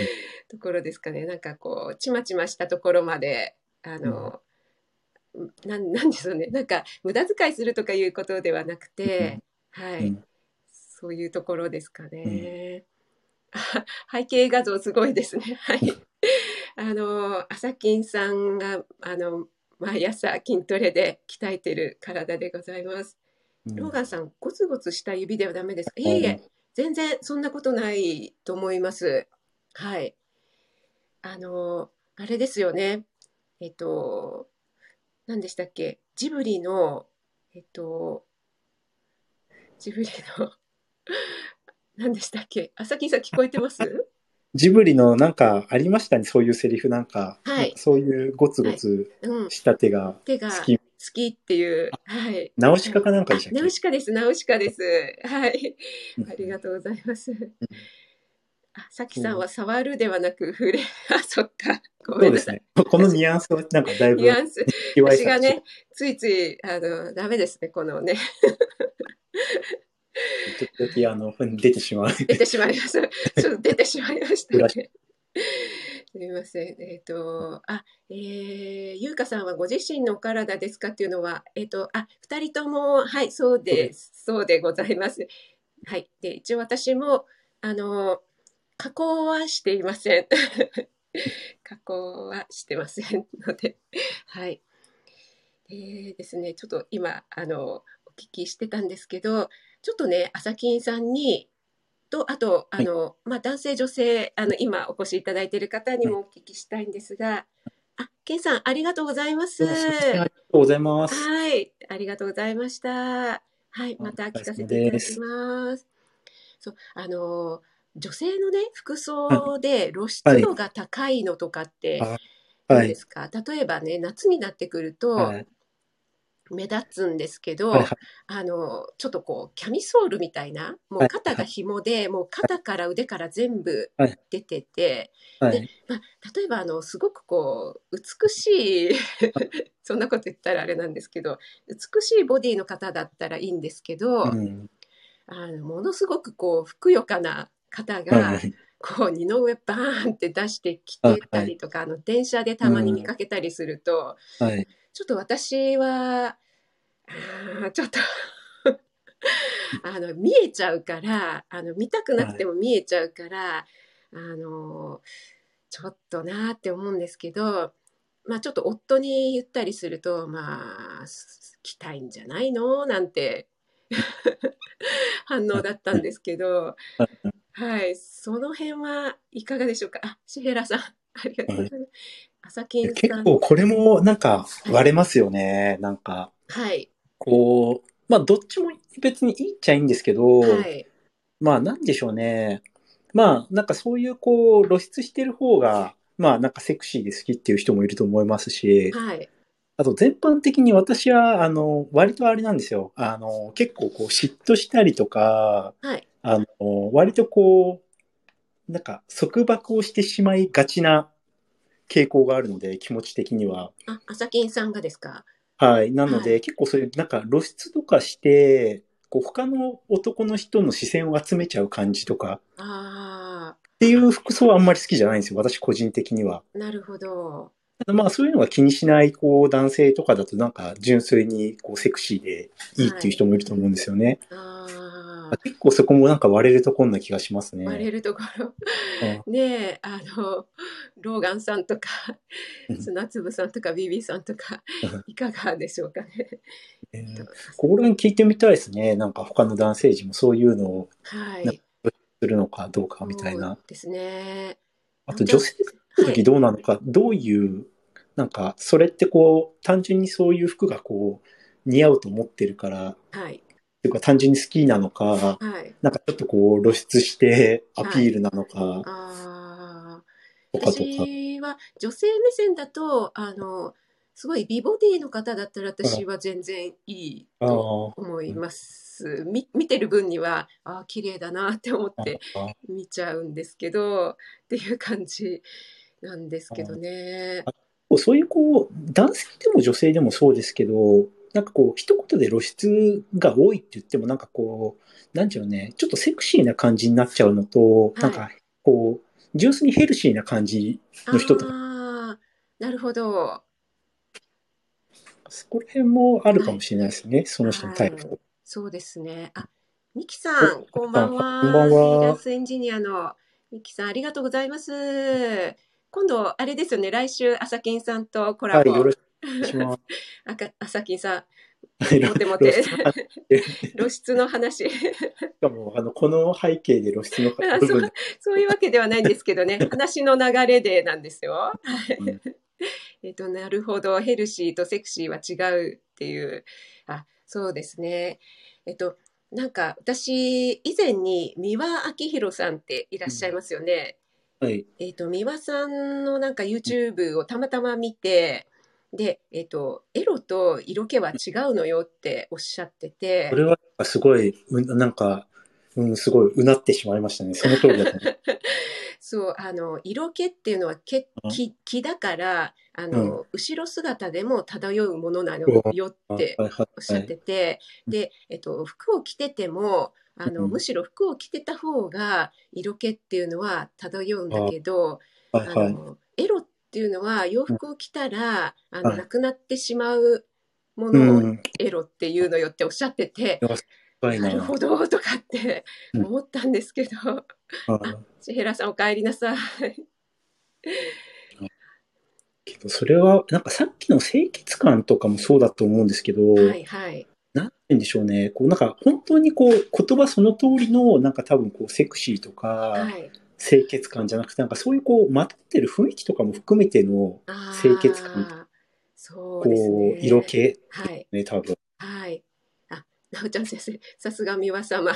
ところですかね。なんかこうちまちましたところまであの、なんなんでしょうね。なんか無駄遣いするとかいうことではなくて、はい、うんそういうところですかね。あ 背景画像すごいですね。はい。あのあさきんさんがあの毎朝筋トレで鍛えてる体でございます。うんローガンさん、ゴツゴツした指ではダメですか？いえいえ、全然そんなことないと思います。はい。あの、あれですよね。えっと、何でしたっけ？ジブリの、えっと、ジブリの、何でしたっけ？朝木さん聞こえてます？ジブリのなんかありましたね、そういうセリフなんか、はいそういうゴツゴツうん。した手が手が好き。好きっていう。はい。ナウシカかなんかでしたっあナウシカです、ナウシカです。はい。けありがとうございます。あ、さきさんは触るではなく触れ、あ、そっか。ごめんなさい。そうですね。このニュアンスはなんかだいぶニュアンス、私がね、ついつい、あの、ダメですね、このね。時々、あの、出てしまう。出てしまいました。ちょっと出てしまいました裏ね。すみません。えっ、と、あ、えー、ゆうかさんはご自身のお体ですかっていうのは、えっ、と、あ、二人とも、はい、そうです。そうでございます。はい。で、一応私も、あの、加工はしていません。加工はしてませんので、はい。えーですね、ちょっと今、あの、お聞きしてたんですけど、ちょっとね、朝金さんに、と、あと、あの、まあ、男性、女性、あの、今お越しいただいている方にもお聞きしたいんですが、あ、ケンさん、ありがとうございます。ありがとうございます。はい、ありがとうございました。はい、また聞かせていただきます。そう、あの、女性のね、服装で露出度が高いのとかってあどうはい。ですか、例えばね、夏になってくるとはい。目立つんですけど、はい。はいあの、ちょっとこう、キャミソールみたいな、もうはい肩が紐で、もう肩から腕から全部はい出てて、はい。まあ、例えばあのすごくこう美しい そんなこと言ったらあれなんですけど美しいボディの方だったらいいんですけど、うん。あのものすごくこうふくよかな方はがい。こう二の上バーンって出してきてたりとか、あの電車でたまに見かけたりすると、はい。ちょっと私はあちょっと あの見えちゃうからあの見たくなくても見えちゃうから、あのちょっとなーって思うんですけど、まあ、ちょっと夫に言ったりするとまあす着たいんじゃないの？なんて 反応だったんですけど、はい、その辺はいかがでしょうか？あ、シヘラさん、ありがとうございます。朝金さん、結構これもなんか割れますよね。なんか、はい、こう、まあどっちも別にいいっちゃいいんですけど、はい、まあなんでしょうね。まあなんかそういうこう露出してる方が、まあなんかセクシーで好きっていう人もいると思いますし、はい、あと全般的に私は、あの、割とあれなんですよ。あの、結構こう嫉妬したりとか、はい、あの、割とこう、なんか束縛をしてしまいがちな傾向があるので、気持ち的には。あ、朝金さんがですか？はい。なので、は結構そういう、なんか露出とかして、こう他の男の人の視線を集めちゃう感じとかあっていう服装はあんまり好きじゃないんですよ。私個人的には。あ、なるほど。まあそういうのが気にしないこう男性とかだとなんか純粋にこうセクシーでいいっていう人もいると思うんですよね。あ結構そこもなんか割れるところな気がしますね。あ、割れるところ。うんねえ、あの、ローガンさんとかう、ん砂粒さんとか、ビビさんとかうん、いかがでしょうかね。えーここら辺聞いてみたいですね。なんか他の男性陣もそういうのをはい。するのかどうかみたいな。ですね。あと女性の時どうなのか、どういう、なんかそれってこう単純にそういう服がこう似合うと思ってるから、っはい。ていうか単純に好きなのか、はい。なんかちょっとこう露出してアピールなのか、ああ。とかとか。私は女性目線だと、あの、すごい美ボディの方だったら私は全然いいあとー思います。み見てる分には、ああ、綺麗だなって思って見ちゃうんですけど、っていう感じなんですけどね。そういうこう、男性でも女性でもそうですけど、なんかこう、一言で露出が多いって言っても、なんかこう、なんていうのね、ちょっとセクシーな感じになっちゃうのと、いなんかこう、純粋にヘルシーな感じの人とか、ああ、なるほど。そこら辺もあるかもしれないですね、その人のタイプと。そうですね。あ、ミキさん、こんばんは。こんばんはフリーランスエンジニアのミキさん、ありがとうございます。今度、あれですよね、来週、朝金さんとコラはい、ボ。よろしく。あか朝金さん、はいモテモテ露出の話。しかも、あの、この背景で露出のあ部分、そういうわけではないんですけどね、話の流れでなんですよ。はいうんえっと、なるほど、ヘルシーとセクシーは違うっていう。あ、そうですね。えっと、なんか私、以前に三輪明宏さんっていらっしゃいますよね。はい。えっと、三輪さんのなんか YouTube をたまたま見て、で、えっと、エロと色気は違うのよっておっしゃってて。そ、れは、すごい、うなんか、うん、すごい、うなってしまいましたね。その通りだと。そう、あの、色気っていうのは毛うん。気気だから、あの、後ろ姿でも漂うものなのよっておっしゃってて、で、えっと、服を着てても、あの、うん。むしろ服を着てた方が色気っていうのは漂うんだけど、はいはい。あの、エロっていうのは洋服を着たら、あの、はいなくなってしまうもうのをん。エロっていうのよっておっしゃってて、深いな。なるほどとかってうん思ったんですけど、はいシヘラさんお帰りなさい。けどそれは、なんかさっきの清潔感とかもそうだと思うんですけど、はいはい。なんて言うんでしょうね。こう、なんか本当にこう、言葉その通りの、なんか多分こう、セクシーとか、はい。清潔感じゃなくて、なんかそういうこう、まとってる雰囲気とかも含めての、あ清潔感あ、そうこですね。う、色気はい。ね、多分。はい。あ、なおちゃん先生、さすが三輪様、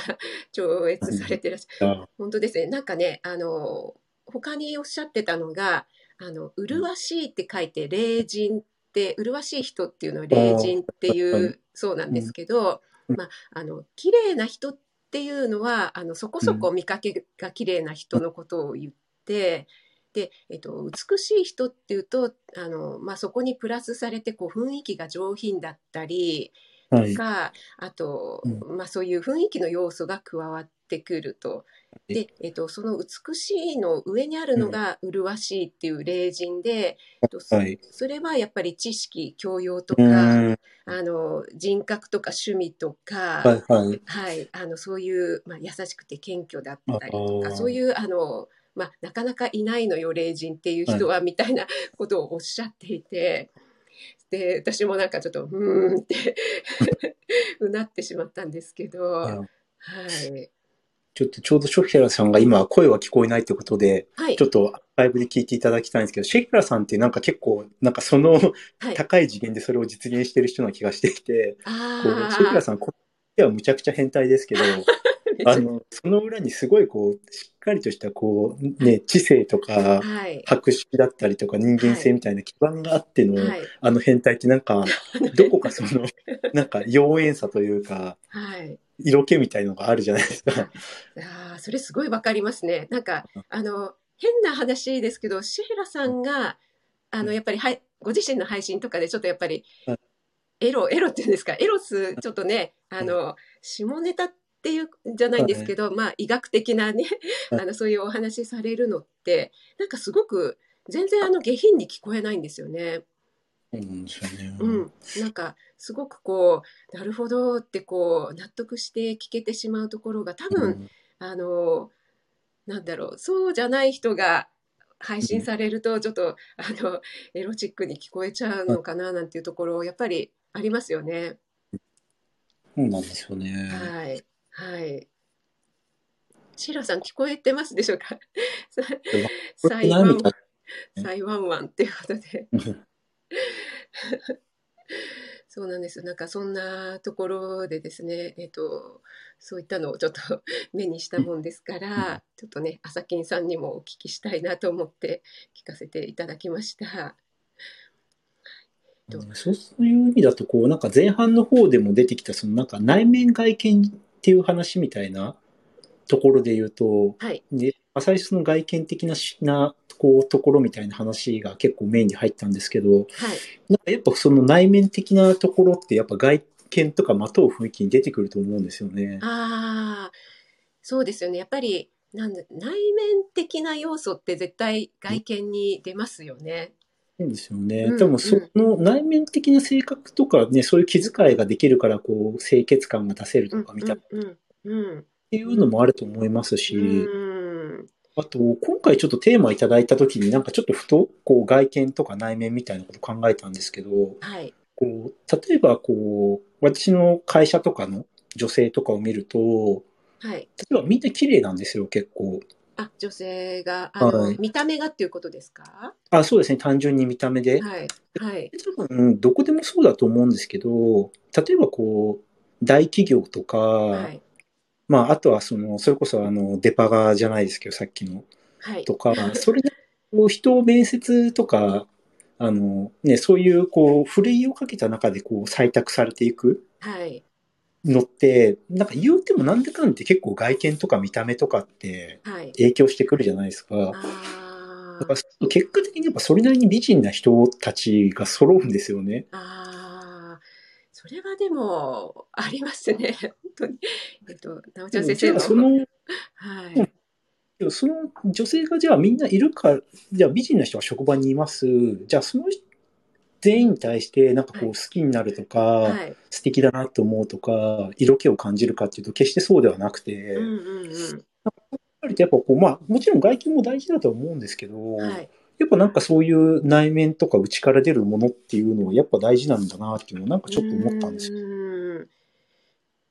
超越されてらっしゃる。あ本当ですね。なんかね、あの、他におっしゃってたのが、あの、麗しいって書いて、霊人って、麗しい人っていうのは霊人っていう、そうなんですけど、うんまあ、あの、綺麗な人っていうのは、あの、そこそこ見かけが綺麗な人のことを言って、で、えっと、美しい人っていうと、あの、まあ、そこにプラスされて、こう、雰囲気が上品だったり、はい。か、あと、うまあそういう雰囲気の要素が加わってくると。で、えっと、その美しいの上にあるのが麗しいっていう例人で、えっとそれはやっぱり知識、教養とか、ん。あの、人格とか趣味とか、はいはい。はい、あの、そういう、まあ、優しくて謙虚だったりとか、そういう、あの、まあ、なかなかいないのよ、霊人っていう人は、みたいなことをおっしゃっていて、で、私もなんかちょっと、うーんって うなってしまったんですけど、あはい。ちょっとちょうどショヒェラさんが今声は聞こえないってことで、はいちょ。っとアーカイブで聞いていただきたいんですけど、シェヒェラさんってなんか結構、なんかそのはい。高い次元でそれを実現してる人な気がしていて、あこうシェヒェラあ、さん、こっちはむちゃくちゃ変態ですけど、あの、その裏にすごいこう、しっかりとしたこう、ね、知性とか、はい。博識だったりとか人間性みたいな基盤があっての、はい。あの変態ってなんか、どこかその、なんか妖艶さというか、はい。色気みたいのがあるじゃないですか。ああ、それすごいわかりますね。なんか、あの、変な話ですけど、シヘラさんが、あの、やっぱり、はい、ご自身の配信とかでちょっとやっぱりはい、エロ、エロっていうんですか、エロス、ちょっとね、あの、下ネタっていうんじゃないんですけど、まあ、医学的なね、はい あの、そういうお話されるのって、なんかすごく、全然あの、下品に聞こえないんですよね。そうなん。うん、なんかすごくこうなるほどってこう納得して聞けてしまうところが多分、うんあのなんだろうそうじゃない人が配信されるとちょっと、あのエロチックに聞こえちゃうのかななんていうところやっぱりありますよね。そうなんですよね。はいはい。シーラさん聞こえてますでしょうか？サイワン何みたいサイワンワンっていうことで。な そうなんです。なんかそんなところでですね、えっと、そういったのをちょっと 目にしたもんですから、ちょっとね、朝金さんにもお聞きしたいなと思って聞かせていただきました。そういう意味だと、こう、なんか前半の方でも出てきた、そのなんか内面外見っていう話みたいなところで言うと、はい。で、まあ最初の外見的なしな、こう、ところみたいな話が結構メインに入ったんですけど、はい。なんかやっぱその内面的なところってやっぱ外見とかまとう雰囲気に出てくると思うんですよね。ああ、そうですよね。やっぱり、なんだ内面的な要素って絶対外見に出ますよね。そうですよね。うん多分その内面的な性格とかね、そういう気遣いができるから、こう、清潔感が出せるうんとかみたいなっていうのもあると思いますし、うんあと、今回ちょっとテーマいただいたときになんかちょっとふと、こう、外見とか内面みたいなこと考えたんですけど、はい。こう、例えばこう、私の会社とかの女性とかを見ると、はい。例えばみんな綺麗なんですよ、結構。あ、女性が、あの、はい見た目がっていうことですか？あ、そうですね、単純に見た目で。はい。はい。多分、どこでもそうだと思うんですけど、例えばこう、大企業とか、はい。まあ、あとはその、それこそあの、デパガーじゃないですけど、さっきの、はい。とか、それで、こう、人を面接とか、あの、ね、そういう、こう、ふるいをかけた中で、こう、採択されていくはい。のって、なんか言うてもなんでかんって結構外見とか見た目とかってはい。影響してくるじゃないですか。あだから結果的にやっぱそれなりに美人な人たちが揃うんですよね。ああ、それはでも、ありますね。本当に。えっと、なおちゃん先生の。あその、はい。その女性がじゃあみんないるか、じゃあ美人な人が職場にいます。じゃあその全員に対してなんかこはう好きになるとか、はい。素敵だなと思うとか、色気を感じるかっていうと決してそうではなくて、うんうんやっぱりやっぱこう、まあもちろん外見も大事だとは思うんですけど、うん。はい。やっぱなんかそういう内面とか内から出るものっていうのはやっぱ大事なんだなっていうのをなんかちょっと思ったんですよ。よ。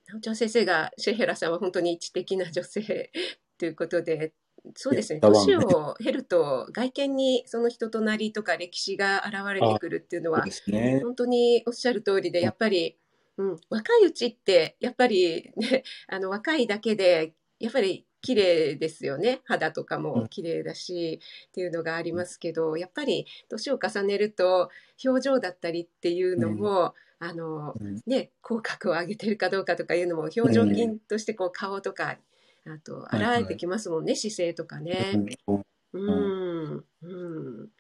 なおちゃん先生が、シェヘラさんは本当に知的な女性 ということで、そうですね。年を経ると、外見にその人となりとか歴史が現れてくるっていうのはね。本当におっしゃる通りで、やっぱり、うん、若いうちって、やっぱりね、あの、若いだけで、やっぱり綺麗ですよね。肌とかも綺麗だし、っていうのがありますけど、やっぱり年を重ねると、表情だったりっていうのも、あの、うんね、口角を上げてるかどうかとかいうのも、表情筋としてこう顔とか、あと、いはい現れてきますもんね、姿勢とかね。うんうん、うん。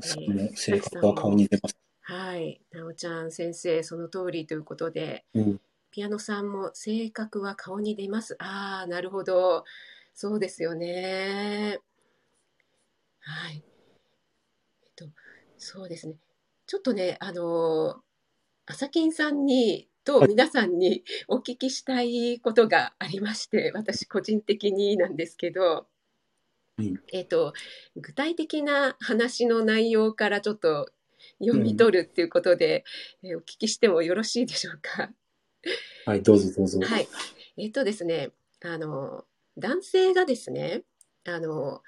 その性格は顔に出ます。はい、なおちゃん先生、その通りということで、うんピアノさんも性格は顔に出ます。ああ、なるほど。そうですよね。はい。えっと、そうですね。ちょっとね、あの、朝金さんに、とはい皆さんにお聞きしたいことがありまして、私個人的になんですけど、うんえっと、具体的な話の内容からちょっと読み取るっていうことで、えーお聞きしてもよろしいでしょうか？はい、どうぞどうぞ。はい。えっとですね、あの、男性がですね、あの、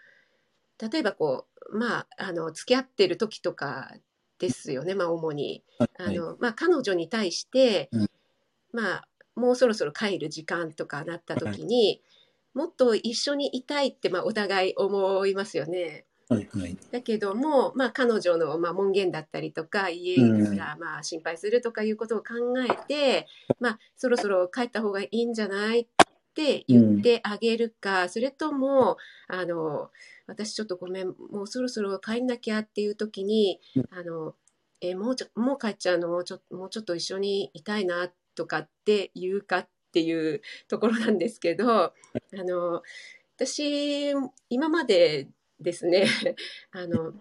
例えばこう、まあ、あの、付き合ってる時とかですよね、まあ、主に。はいあの、まあ、彼女に対して、うんまあ、もうそろそろ帰る時間とかなった時に、もっと一緒にいたいって、まあ、お互い思いますよね。はい、はい。だけども、まあ、彼女の、まあ、門限だったりとか家が、まあ、心配するとかいうことを考えて、まあ、そろそろ帰った方がいいんじゃないって言ってあげるか、それともあの私ちょっとごめんもうそろそろ帰んなきゃっていう時に、うんあのえもうちょもう帰っちゃうの？もうちょもうちょっと一緒にいたいなとかって言うかっていうところなんですけどあの私今までですね あの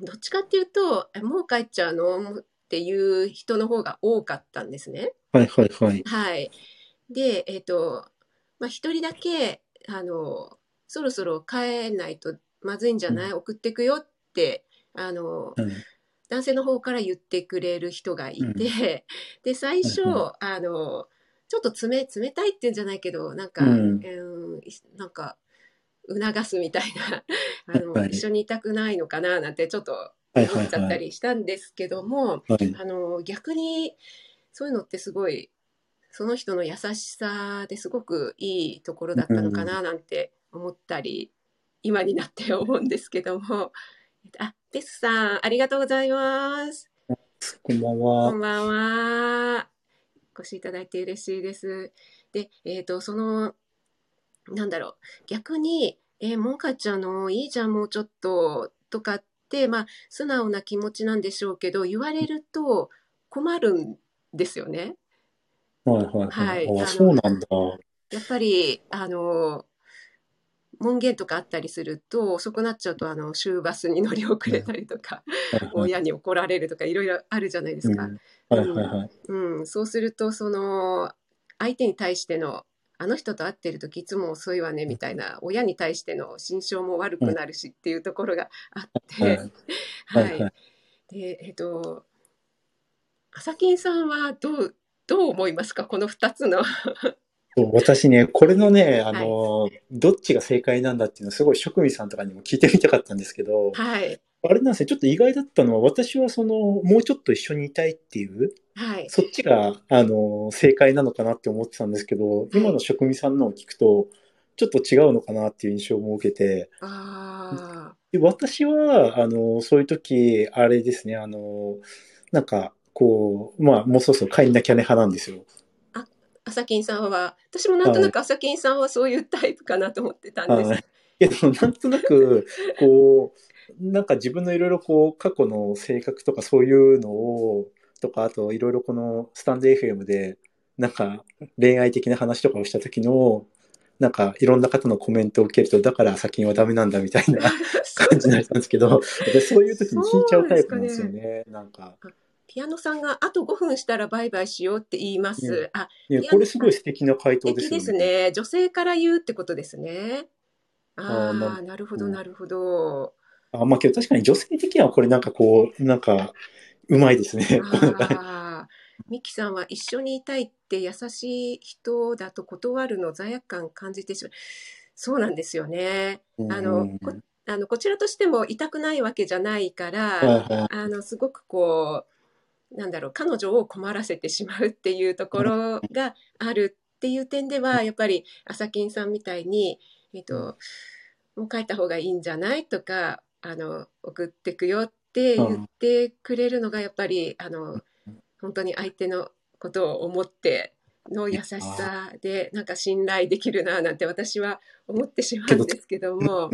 どっちかっていうとえもう帰っちゃうの？っていう人の方が多かったんですね。はい、はい、はい。はい。で、えっ、と、まあ、一人だけ、あの、そろそろ帰んないとまずいんじゃない、送ってくよって、あの、うん。男性の方から言ってくれる人がいて、うん。で、最初、はいはあの、ちょっと冷、冷たいっていうんじゃないけど、なんか、うん。えーなんか、促すみたいな、あの、はい。一緒にいたくないのかな、なんてちょっとはい、思はい、はい。っちゃったりしたんですけども、はい、あの逆にそういうのってすごいその人の優しさですごくいいところだったのかななんて思ったり、今になって思うんですけども。あテスさんありがとうございます。こんばんこはん。ばんは。お越しいただいて嬉しいです。でえっ、とそのなんだろう。逆に「えーもう帰っちゃうのいいじゃんもうちょっと」とかってまあ素直な気持ちなんでしょうけど言われると困るんですよね。はい、はい、は。はいいあ、あのそうなんだ。やっぱりあの門限とかあったりすると遅くなっちゃうとあの終バスに乗り遅れたりとか、はい、はい。親に怒られるとかいろいろあるじゃないですか。そうするとその相手に対してのあの人と会ってる時いつも遅いわねみたいな親に対しての心象も悪くなるしっていうところがあって、はい、ははい、はい。でえっと朝金さんはどうどう思いますか？この2つの。私ね、これのね、あの、どっちが正解なんだっていうのすごい職味さんとかにも聞いてみたかったんですけど、はい。あれなんですね、ちょっと意外だったのは、私はその、もうちょっと一緒にいたいっていう、はい。そっちが、あの、正解なのかなって思ってたんですけど、今の職味さんのを聞くと、ちょっと違うのかなっていう印象も受けて、あで私は、あの、そういう時、あれですね、あの、なんか、こう、まあ、もうそろそろ帰んなきゃね派なんですよ。朝金さんは。私もなんとなく朝金さんはそういうタイプかなと思ってたんです。はい。いや、でもなんとなく、こう、なんか自分のいろいろこう、過去の性格とかそういうのを、とか、あといろいろこのスタンド FM で、なんか恋愛的な話とかをした時の、なんかいろんな方のコメントを受けると、だから朝金はダメなんだみたいな感じになったんですけど、私 そういう時に聞いちゃうタイプなんですよね。なんか。ピアノさんがあと5分したらバイバイしようって言います。うんあ、いや、これすごい素敵な回答ですよね。ですね。女性から言うってことですね。ああーなるほど、うんなるほど。あ、まあけど確かに女性的にはこれなんかこう、なんか、うまいですね。ああ、ミキさんは一緒にいたいって優しい人だと断るの罪悪感感じてしまう。そうなんですよね。あの、こあのこちらとしても痛くないわけじゃないから、あのすごくこうなんだろう彼女を困らせてしまうっていうところがあるっていう点ではやっぱり朝金さんみたいに、えっともう帰った方がいいんじゃないとかあの送ってくよって言ってくれるのがやっぱりあの本当に相手のことを思っての優しさでなんか信頼できるななんて私は思ってしまうんですけども。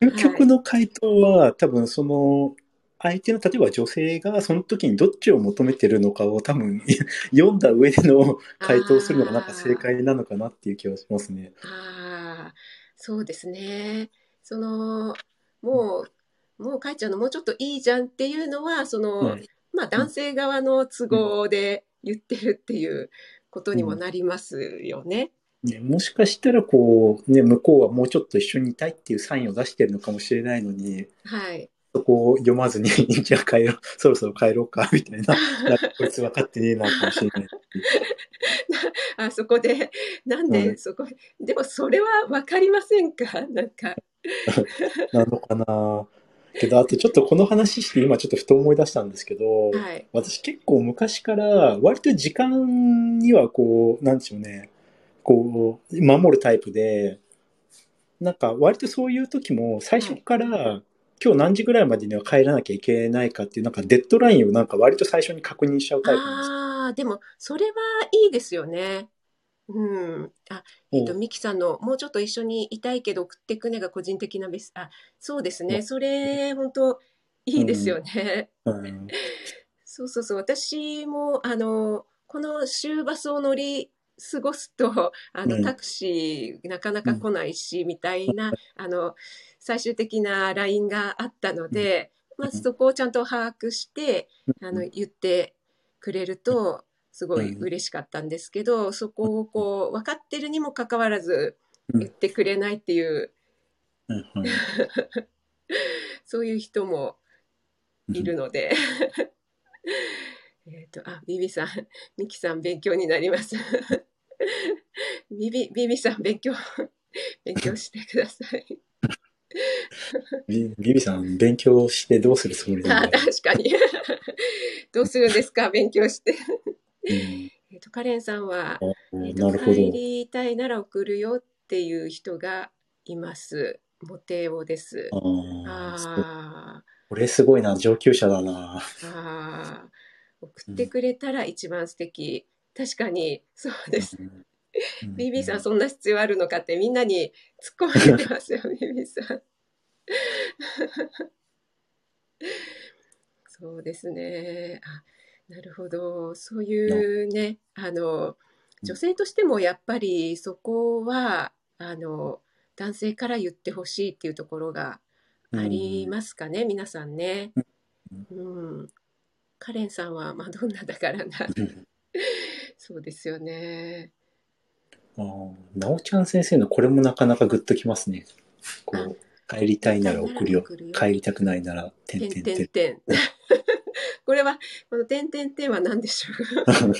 究極の回答は、多分その、相手の、例えば女性がその時にどっちを求めてるのかを多分 読んだ上での回答をするのがなんか正解なのかなっていう気がしますね。ああ、そうですね。その、もう、もう帰っちゃうのもうちょっといいじゃんっていうのは、その、はいまあ男性側の都合で言ってるっていうことにもなりますよね。ね、もしかしたらこう、ね、向こうはもうちょっと一緒にいたいっていうサインを出してるのかもしれないのに、はい。そこを読まずに、じゃあ帰ろう、そろそろ帰ろうか、みたいな、こいつ分かってねえな、かもしれない。あそこで、なんはいでそこ、でもそれはわかりませんか？なんか。なのかなけど、あとちょっとこの話して今ちょっとふと思い出したんですけど、はい。私結構昔から割と時間にはこう、なんでしょうね、こう、守るタイプで、なんか割とそういう時も最初から、今日何時ぐらいまでには帰らなきゃいけないかっていう、なんかデッドラインをなんか割と最初に確認しちゃうタイプなんですよ。ああ、でも、それはいいですよね。うん。あ、えっと、うんミキさんの、もうちょっと一緒にいたいけど送ってくねが個人的なベスあ、そうですね。うんそれ、本当いいですよね。うん そうそうそう。私も、あの、この週バスを乗り過ごすと、あの、うん。タクシーなかなか来ないし、みたいな、あの、最終的なラインがあったので、まずそこをちゃんと把握して、あの、言ってくれると、すごい嬉しかったんですけど、そこをこう、分かってるにもかかわらず、うん。言ってくれないっていう、そういう人もいるので。えっと、あ、ビビさん、ミキさん勉強になります。ビビ、ビビさん勉強、勉強してください。ビビビさん、勉強してどうするつもりなんあ、だろ確かに。どうするんですか？勉強して。う。うんえっと、カレンさんは、あえっと。帰りたいなら送るよっていう人がいます。モテオです。ああこれすごいな、上級者だな。ーあー、送ってくれたら一番素敵。確かに、そうです。うんビビさん、そんな必要あるのかってみんなに突っ込まれてますよ、ビビさん。そうですね。あ、なるほど。そういうね、あの、女性としてもやっぱりそこは、あの、男性から言ってほしいっていうところがありますかね、皆さんね。うん。カレンさんはマドンナだからな。うんそうですよね。あーなおちゃん先生のこれもなかなかグッときますね。こう、帰りたいなら送るよ。帰りたくないなら、てんててんてん。んてん。これは、このてんてんてんは何でしょう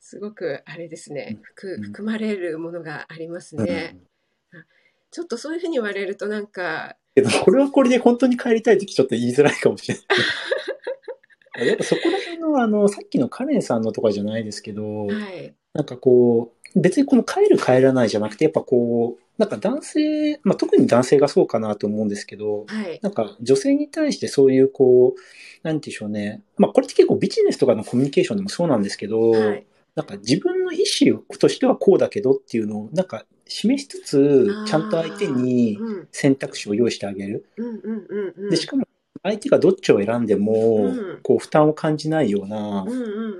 すごくあれですね。含うん含まれるものがありますね。ちょっとそういうふうに言われるとなんか、これはこれで本当に帰りたいときちょっと言いづらいかもしれない。やっぱそこら辺の、あの、さっきのカレンさんのとかじゃないですけど、はい。なんかこう、別にこの帰る帰らないじゃなくて、やっぱこう、なんか男性、まあ、特に男性がそうかなと思うんですけど、はい。なんか女性に対してそういうこう、なんて言うんでしょうね。まあこれって結構ビジネスとかのコミュニケーションでもそうなんですけど、はい。なんか自分の意思としてはこうだけどっていうのを、なんか示しつつ、ちゃんと相手にうん選択肢を用意してあげる。しかも相手がどっちを選んでもうん、こう負担を感じないような。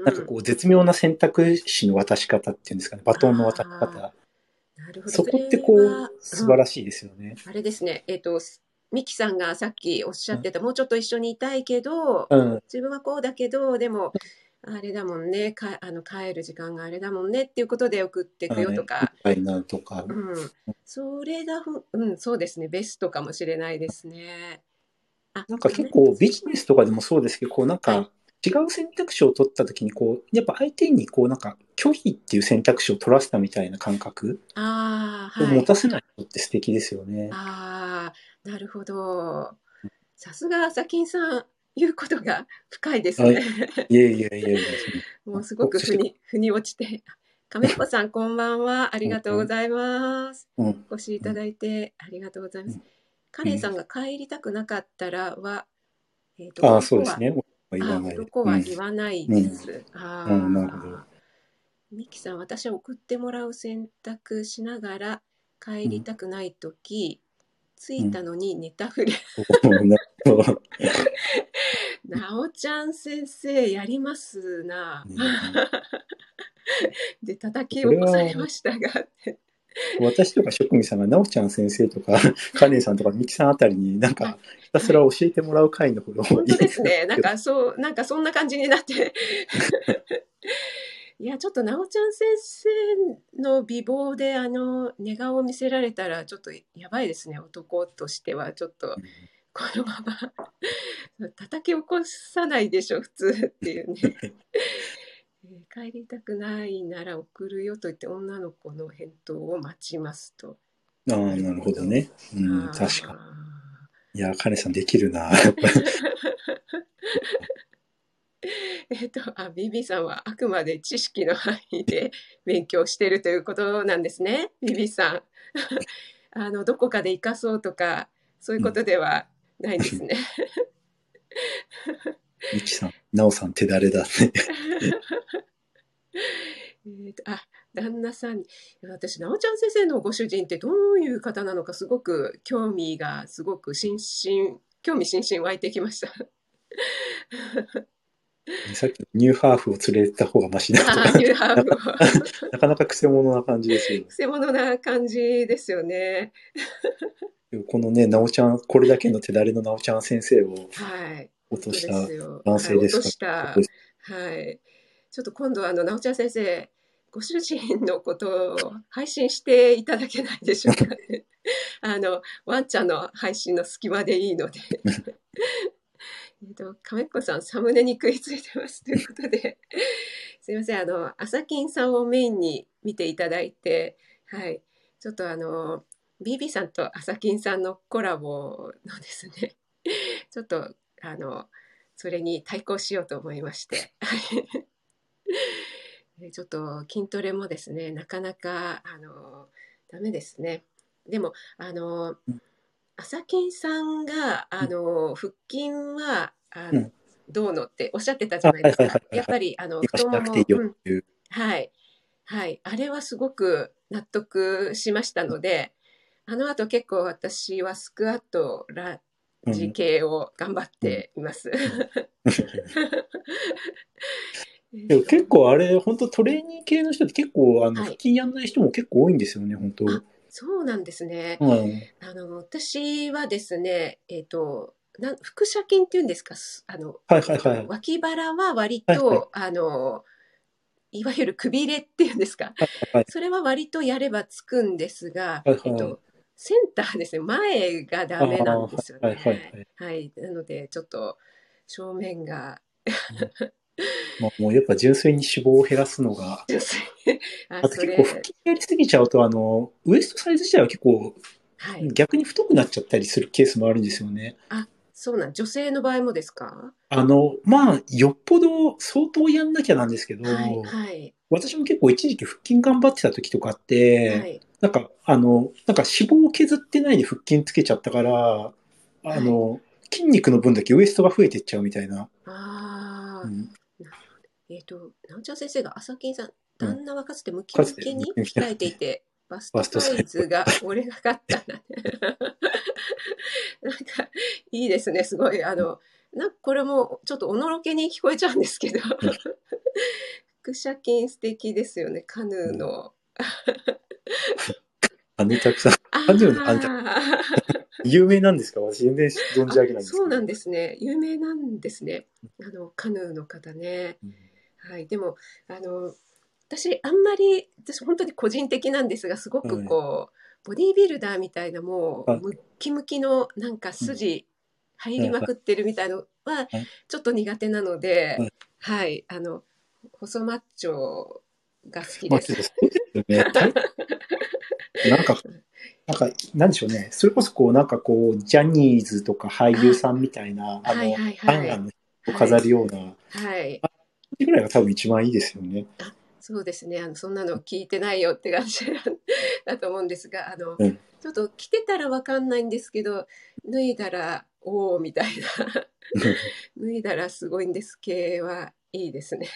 なんかこう絶妙な選択肢の渡し方っていうんですかね、バトンの渡し方。なるほど。そこってこう、素晴らしいですよね。あれですね、えっ、と、ミキさんがさっきおっしゃってた、もうちょっと一緒にいたいけど、うん。自分はこうだけど、でも、あれだもんね、かあの帰る時間があれだもんねっていうことで送っていくよとか、はい、なんとか。うん、それがふ、うん、そうですね、ベストかもしれないですね。あなんか結構ビジネスとかでもそうですけど、こうなんはか違う選択肢を取った時にこう、やっぱ相手にこうなんか拒否っていう選択肢を取らせたみたいな感覚ああ、はい。を持たせない人って素敵ですよね。ああ、なるほど。さすが、朝金さん、言うことが深いですね。いえいえいえいえ。もうすごく腑に、腑に落ちて。亀彦さん、こんばんは。ありがとうございます。うん。お越しいただいてありがとうございますうん。カレンさんが帰りたくなかったらは、えっ、と、ああ、そうですね。言わない。男は言わないです。ああ、うん。なるほど。ミキさん、私は送ってもらう選択しながら帰りたくないとき、着いたのにネタフレ。うん。なおちゃん先生、やりますな。で、叩き起こされましたが、って 私とか職味さんが、なおちゃん先生とか、カネさんとか、ミキさんあたりになんか、ひたすら教えてもらう回のほど本当ですね。なんかそう、なんかそんな感じになって。いや、ちょっとなおちゃん先生の美貌であの寝顔を見せられたらちょっとやばいですね。男としてはちょっとこのまま叩き起こさないでしょ、普通っていうね。えー帰りたくないなら送るよと言って女の子の返答を待ちますと。ああ、なるほどね。うん、確かに。いや、カネさんできるな。やっぱり えっと、あ、ビビさんはあくまで知識の範囲で 勉強しているということなんですね。ビビさん。あの、どこかで生かそうとか、そういうことではないんですね。ミキさん、ナオさん手だれだね。えっと、あ、旦那さんに、私、なおちゃん先生のご主人ってどういう方なのか、すごく興味が、すごく心身、興味津々湧いてきました。さっきニューハーフを連れた方がマシだとあか、ニューハーフを。なかなか癖者な感じですよ。くせ者な感じですよね。このね、ナオちゃん、これだけの手だれのナオちゃん先生をはい。落としたですよ男性ですはい。はい。ちょっと今度あの直ちゃん先生、ご主人のことを配信していただけないでしょうかね。あのワンちゃんの配信の隙間でいいので。えっと亀っ子さんサムネに食いついてますということで、すいませんあの朝金さんをメインに見ていただいて、はい。ちょっとあの BB さんと朝金さんのコラボのですね、ちょっとあのそれに対抗しようと思いまして。ちょっと筋トレもですね、なかなか、あの、ダメですね。でも、あのうん、朝金さんが、あの、腹筋は、あのうんどうのっておっしゃってたじゃないですかあはいはいはい。はいやっぱり、あの、太ももいいようん。はい。はい。あれはすごく納得しましたので、あの後結構私はスクワット、ラうんジ系を頑張っています。でも結構あれ、本当トレーニング系の人って結構、あの、はい腹筋やんない人も結構多いんですよね、本当。あそうなんですね。うん。あの私はですね、えっ、となん腹斜筋っていうんですか、すあの、はいはいはい。脇腹は割と、はいはいあのいわゆるくびれっていうんですか、はいそれは割とやればつくんですが、はいはいえっとセンターですね、前がダメなんですよね。はいはいなのでちょっと正面が。まあ、もうやっぱ純粋に脂肪を減らすのが、ああと結構腹筋やりすぎちゃうと、あの、ウエストサイズ自体は結構はい、逆に太くなっちゃったりするケースもあるんですよね。そうなん女性の場合もですか、あの、まあ、よっぽど相当やんなきゃなんですけど、はいはい。私も結構一時期腹筋頑張ってた時とかって、はいなんか、あの、なんか脂肪を削ってないで腹筋つけちゃったから、あの、筋肉の分だけウエストが増えてっちゃうみたいな。ああ、うん。えっ、と、なおちゃん先生が朝金さん、旦那はかつてムキムキに鍛えていて、バストサイズが俺が勝ったな。なんか、いいですね、すごい。あの、なんかこれもちょっとおのろけに聞こえちゃうんですけど、腹斜筋素敵ですよね、カヌーの。あね、たくさん。カヌーのあんた、有名なんですか？私全然存じ上げないんですそうなんですね。有名なんですね。あの、カヌーの方ね。うんはい。でも、あの、私、あんまり、私、本当に個人的なんですが、すごくこう、ボディービルダーみたいな、もう、はいムッキムキの、なんか筋、入りまくってるみたいのははい、ちょっと苦手なのではい、はい。あの、細マッチョが好きまあ、ですね。なんか、なんか、なんでしょうね。それこそこう、なんかこう、ジャニーズとか俳優さんみたいな、あの、はいはいはいアンアンの人を飾るような、はい。ぐらいが多分一番いいですよね。そうですね。あの、そんなの聞いてないよって感じだと思うんですが、あの、うんちょっと着てたらわかんないんですけど、脱いだら、おおみたいな、脱いだらすごいんです系はいいですね。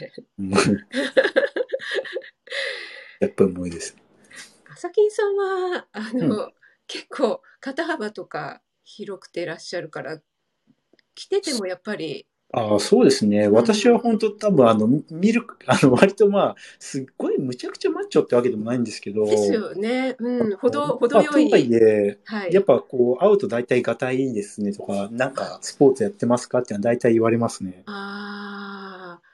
うんやっぱり重いです。朝金さんは、あの、う結構肩幅とか広くてらっしゃるから、着ててもやっぱり、ああ、そうですね。私は本当多分あの、見る、あの、割とまあ、すっごいむちゃくちゃマッチョってわけでもないんですけど、ですよね。うん、ほど、ほどよまあとはいい。え、はい。やっぱこう、会うと大体がたいいですねとか、なんかスポーツやってますかってのは大体言われますね。ああ、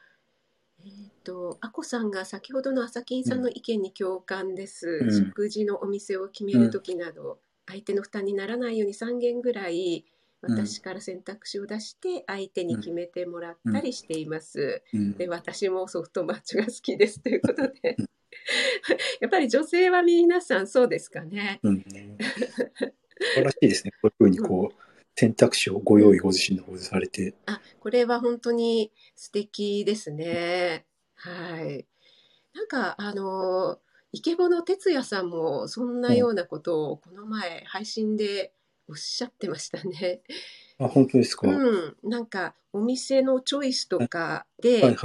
と、あこさんが先ほどの朝金さんの意見に共感です。うん食事のお店を決めるときなど、相手の負担にならないように3件ぐらい、うん私から選択肢を出して相手に決めてもらったりしています。うんで、私もソフトマッチョが好きですということで。やっぱり女性は皆さんそうですかね。うんね。素晴らしいですね。こういうふうにこう、選択肢をご用意ご自身の方でされて。あ、これは本当に素敵ですね。はい。なんか、あの、イケボの哲也さんもそんなようなことをこの前配信でおっしゃってましたね。あ、本当ですか？はいうん。なんか、お店のチョイスとかで、はい。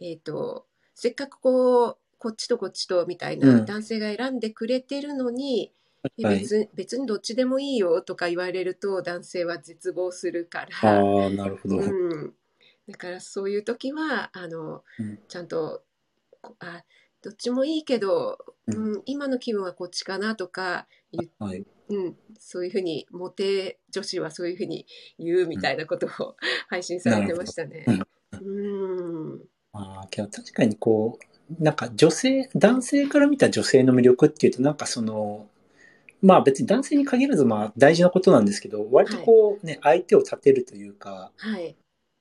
えっと、せっかくこう、こっちとこっちとみたいなうん男性が選んでくれてるのに、えはい。別別にどっちでもいいよとか言われると男性は絶望するから、ああ、なるほど。うん、だからそういう時はあの、うん。ちゃんとこあどっちもいいけど、ううん今の気分はこっちかなとかはい。うん、そういうふうにモテ女子はそういうふうに言うみたいなことを配信されてましたね。うん。ああ、けど確かにこう、なんか女性、男性から見た女性の魅力っていうと、なんかその、まあ別に男性に限らずまあ大事なことなんですけど、割とこうね、相手を立てるというか、はい、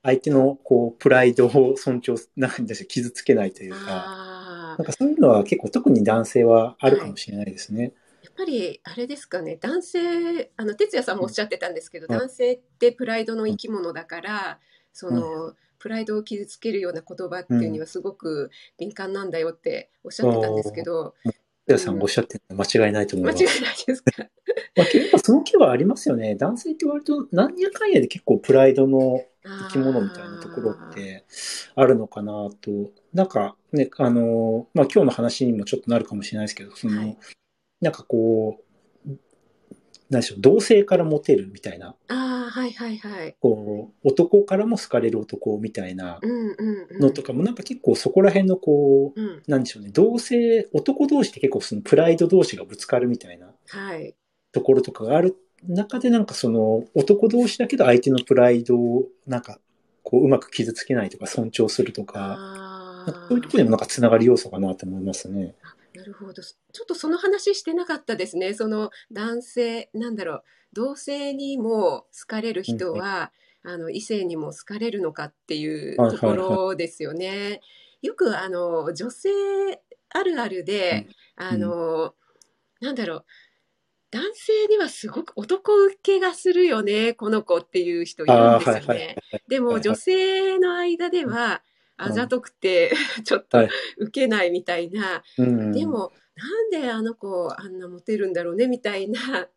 相手のこう、プライドを尊重、なんですよ、傷つけないというか、あなんかそういうのは結構特に男性はあるかもしれないですね。やっぱりあれですかね。男性あの哲也さんもおっしゃってたんですけど、うん。男性ってプライドの生き物だからその、プライドを傷つけるような言葉っていうにはすごく敏感なんだよっておっしゃってたんですけど、皆さんがおっしゃってるのは間違いないと思います。間違いないですか？まあ結構その気はありますよね。男性って割と何やかんやで結構プライドの生き物みたいなところってあるのかなと。なんかね、あの、まあ今日の話にもちょっとなるかもしれないですけど、その、はい。なんかこう、何でしょう、同性からモテるみたいな、ああはいはいはい。こう、男からも好かれる男みたいなのとかも、なんか結構そこら辺のこう、うん。なんでしょうね、同性、男同士って結構そのプライド同士がぶつかるみたいなはい。ところとかがある中でなんかその男同士だけど相手のプライドをなんかこううまく傷つけないとか尊重するとか、そういうところにもなんかつながる要素かなと思いますね。なるほど。ちょっとその話してなかったですね。その男性、なんだろう、同性にも好かれる人は、あの異性にも好かれるのかっていうはいところですよね。よくあの女性あるあるで、あの、なんだろう。男性にはすごく男受けがするよね、この子っていう人いるんですよはいはいね。はい。でもはい女性の間ではうん。あざとくて ちょっとはい。受けないみたいな、うん、でもなんであの子あんなモテるんだろうねみたいな。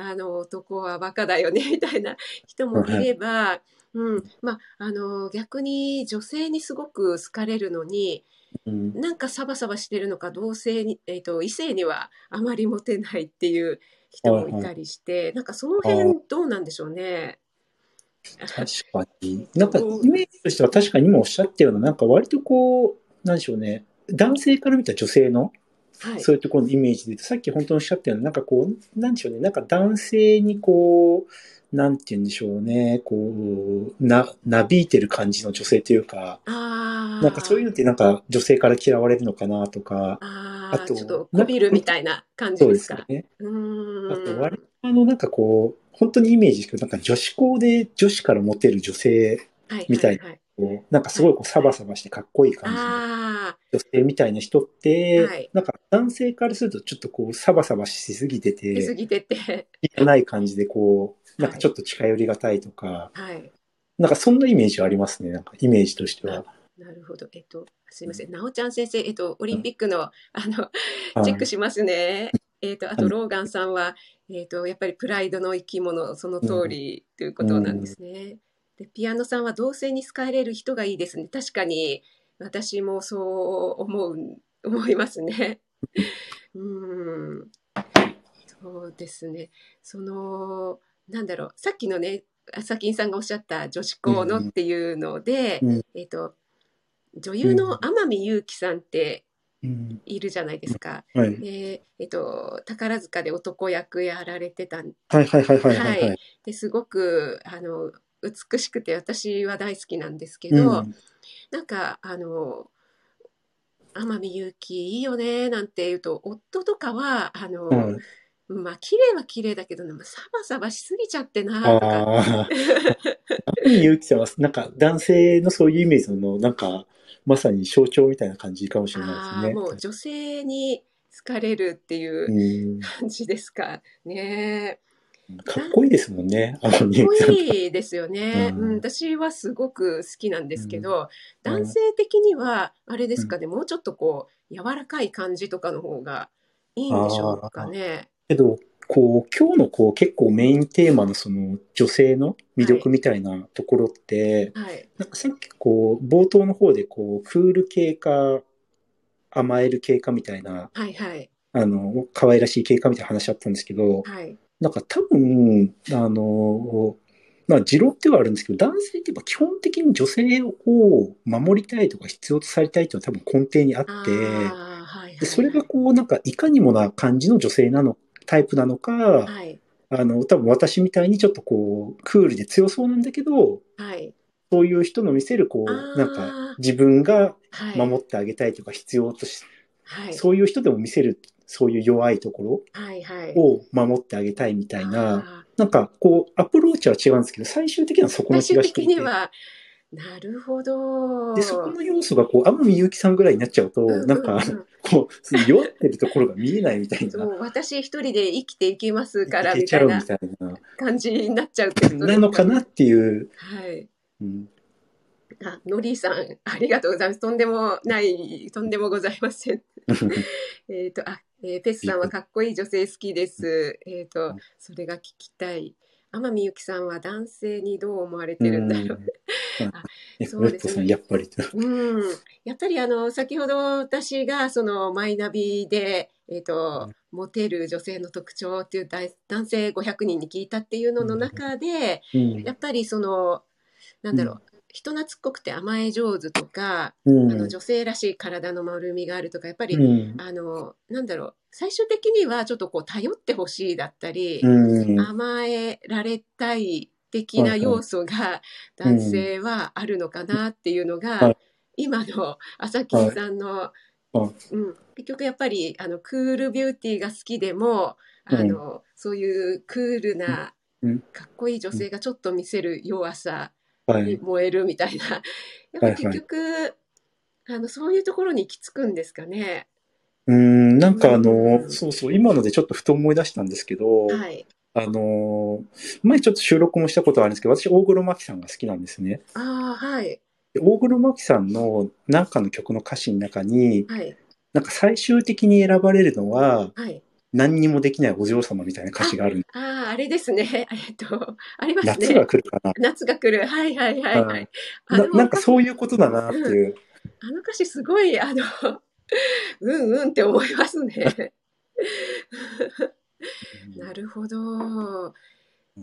あの男はバカだよねみたいな。人もいれば、うん。まあ、あの逆に女性にすごく好かれるのにうんなんかサバサバしてるのか同性に、えー、と異性にはあまりモテないっていう人もいたりして、なんかその辺どうなんでしょうね。確かに。なんか、イメージとしては確かに今おっしゃったような、なんか割とこう、なんでしょうね。男性から見た女性の、はい、そういうところのイメージでさっき本当におっしゃったような、なんかこう、なんでしょうね。なんか男性にこう、なんて言うんでしょうね。こう、な、なびいてる感じの女性というか、なんかそういうのってなんか女性から嫌われるのかなとか、あとあーちょっとこびるみたいな感じそうでか。ですすよね。うーんあと割とあの、なんかこう、本当にイメージですけど、なんか女子校で女子からモテる女性はいみたいはいはい、を、なんかすごいこうサバサバしてかっこいい感じのあ女性みたいな人って、はいなんか男性からするとちょっとこうサバサバしすぎてあ、出過て、ぎてて。いらない感じでこう、なんかちょっと近寄りがたいとか、はい。なんかそんなイメージありますね、なんかイメージとしては。なるほど。えっと、すいません。なおちゃん先生、えっと、オリンピックの、あの、はいチェックしますね。えっと、あと、はいローガンさんは、えっと、やっぱりプライドの生き物、その通りということなんですね。で、ピアノさんは同性に好かれる人がいいですね。確かに、私もそう思う、思いますね。うん。そうですね。その、なんだろう、さっきのね、朝金さんがおっしゃった女子校のっていうので、うん。えっと、女優の天海祐希さんってうん。いるじゃないですか。はい。で、えっと、宝塚で男役やられてたんですごくあの美しくて私は大好きなんですけど、うん。なんかあの天海祐希いいよねなんて言うと夫とかはあの、はいまあ綺麗は綺麗だけど、ね、サバサバしすぎちゃってなとかああ。天海祐希さんは、なんか男性のそういうイメージの、なんか、まさに象徴みたいな感じかもしれあないですね。ーもう女性に好かれるっていううん感じですかね。かっこいいですもんね、天海かっこ。いいですよね、ううんん私はすごく好きなんですけど、うん男性的にはあれですかね、もうちょっとこう柔らかい感じとかの方がいいんでしょうかね。けど、こう、今日のこう、結構メインテーマのその女性の魅力みたいなところって、はい、なんかさっきこう、冒頭の方でこう、クール系か、甘える系かみたいな、はいはい。あの、可愛らしい系かみたいな話あったんですけど、はい。なんか多分、あの、まあ、持論ではあるんですけど、男性ってやっぱ基本的に女性を守りたいとか必要とされたいというのは多分根底にあって、はいはい。でそれがこう、なんかいかにもな感じの女性なの、タイプなのか、はい。あの、多分私みたいにちょっとこう、クールで強そうなんだけど、はい。そういう人の見せるこあう、ー。なんか自分がはい。守ってあげたいとか必要とし、はい。そういう人でも見せる、そういう弱いとこはいはい。ろを守ってあげたいみたいな、あなんかこう、アプローチは違うんですけど、最終的にはそこの気がしていて。的にはなるほど。で、そこの要素がこう、天海祐希さんぐらいになっちゃうと、ううなんか、うんこう、その弱ってるところが見えないみたいな、そう私一人で生きていけますからみたいな感じになっちゃうってことですかなのかなっていう、はい。うん、あ、のりさん、ありがとうございます。とんでもない、とんでもございません。えっと、あ、えーペスさんはかっこいい女性好きです。えっと、それが聞きたい。天海祐希さんは男性にどう思われてるんだろう。ね。そうですね。やっぱりと。うん、やっぱりあの先ほど私がそのマイナビで、えーとモテる女性の特徴っていう大男性500人に聞いたっていうのの中で、うん。やっぱりそのなんだろう、人懐っこくて甘え上手とか、うん。あの女性らしい体の丸みがあるとかやっぱり、うん。あのなんだろう最終的にはちょっとこう頼ってほしいだったり、うん。甘えられたい的な要素が男性はあるのかなっていうのが、はい。今の朝木さんの、はうん、結局やっぱりあのクールビューティーが好きでもあの、そういうクールなうん。かっこいい女性がちょっと見せる弱さはい。に燃えるみたいな、やっぱり結局、あのそういうところに行き着くんですかね。うん、なんかあうの、ん。そうそう、今のでちょっとふと思い出したんですけど、はい、あの、前ちょっと収録もしたことあるんですけど、私、大黒摩季さんが好きなんですね。ああはい。で大黒摩季さんの何かの曲の歌詞の中に、はい。なんか最終的に選ばれるのは、はい何にもできないお嬢様みたいな歌詞がある。あああれですね えっとありますね。夏が来るかな。夏が来る。はいはいはいはい。あのななんかそういうことだなっていう。あの歌詞すごい、あの、うんうんって思いますね。なるほど。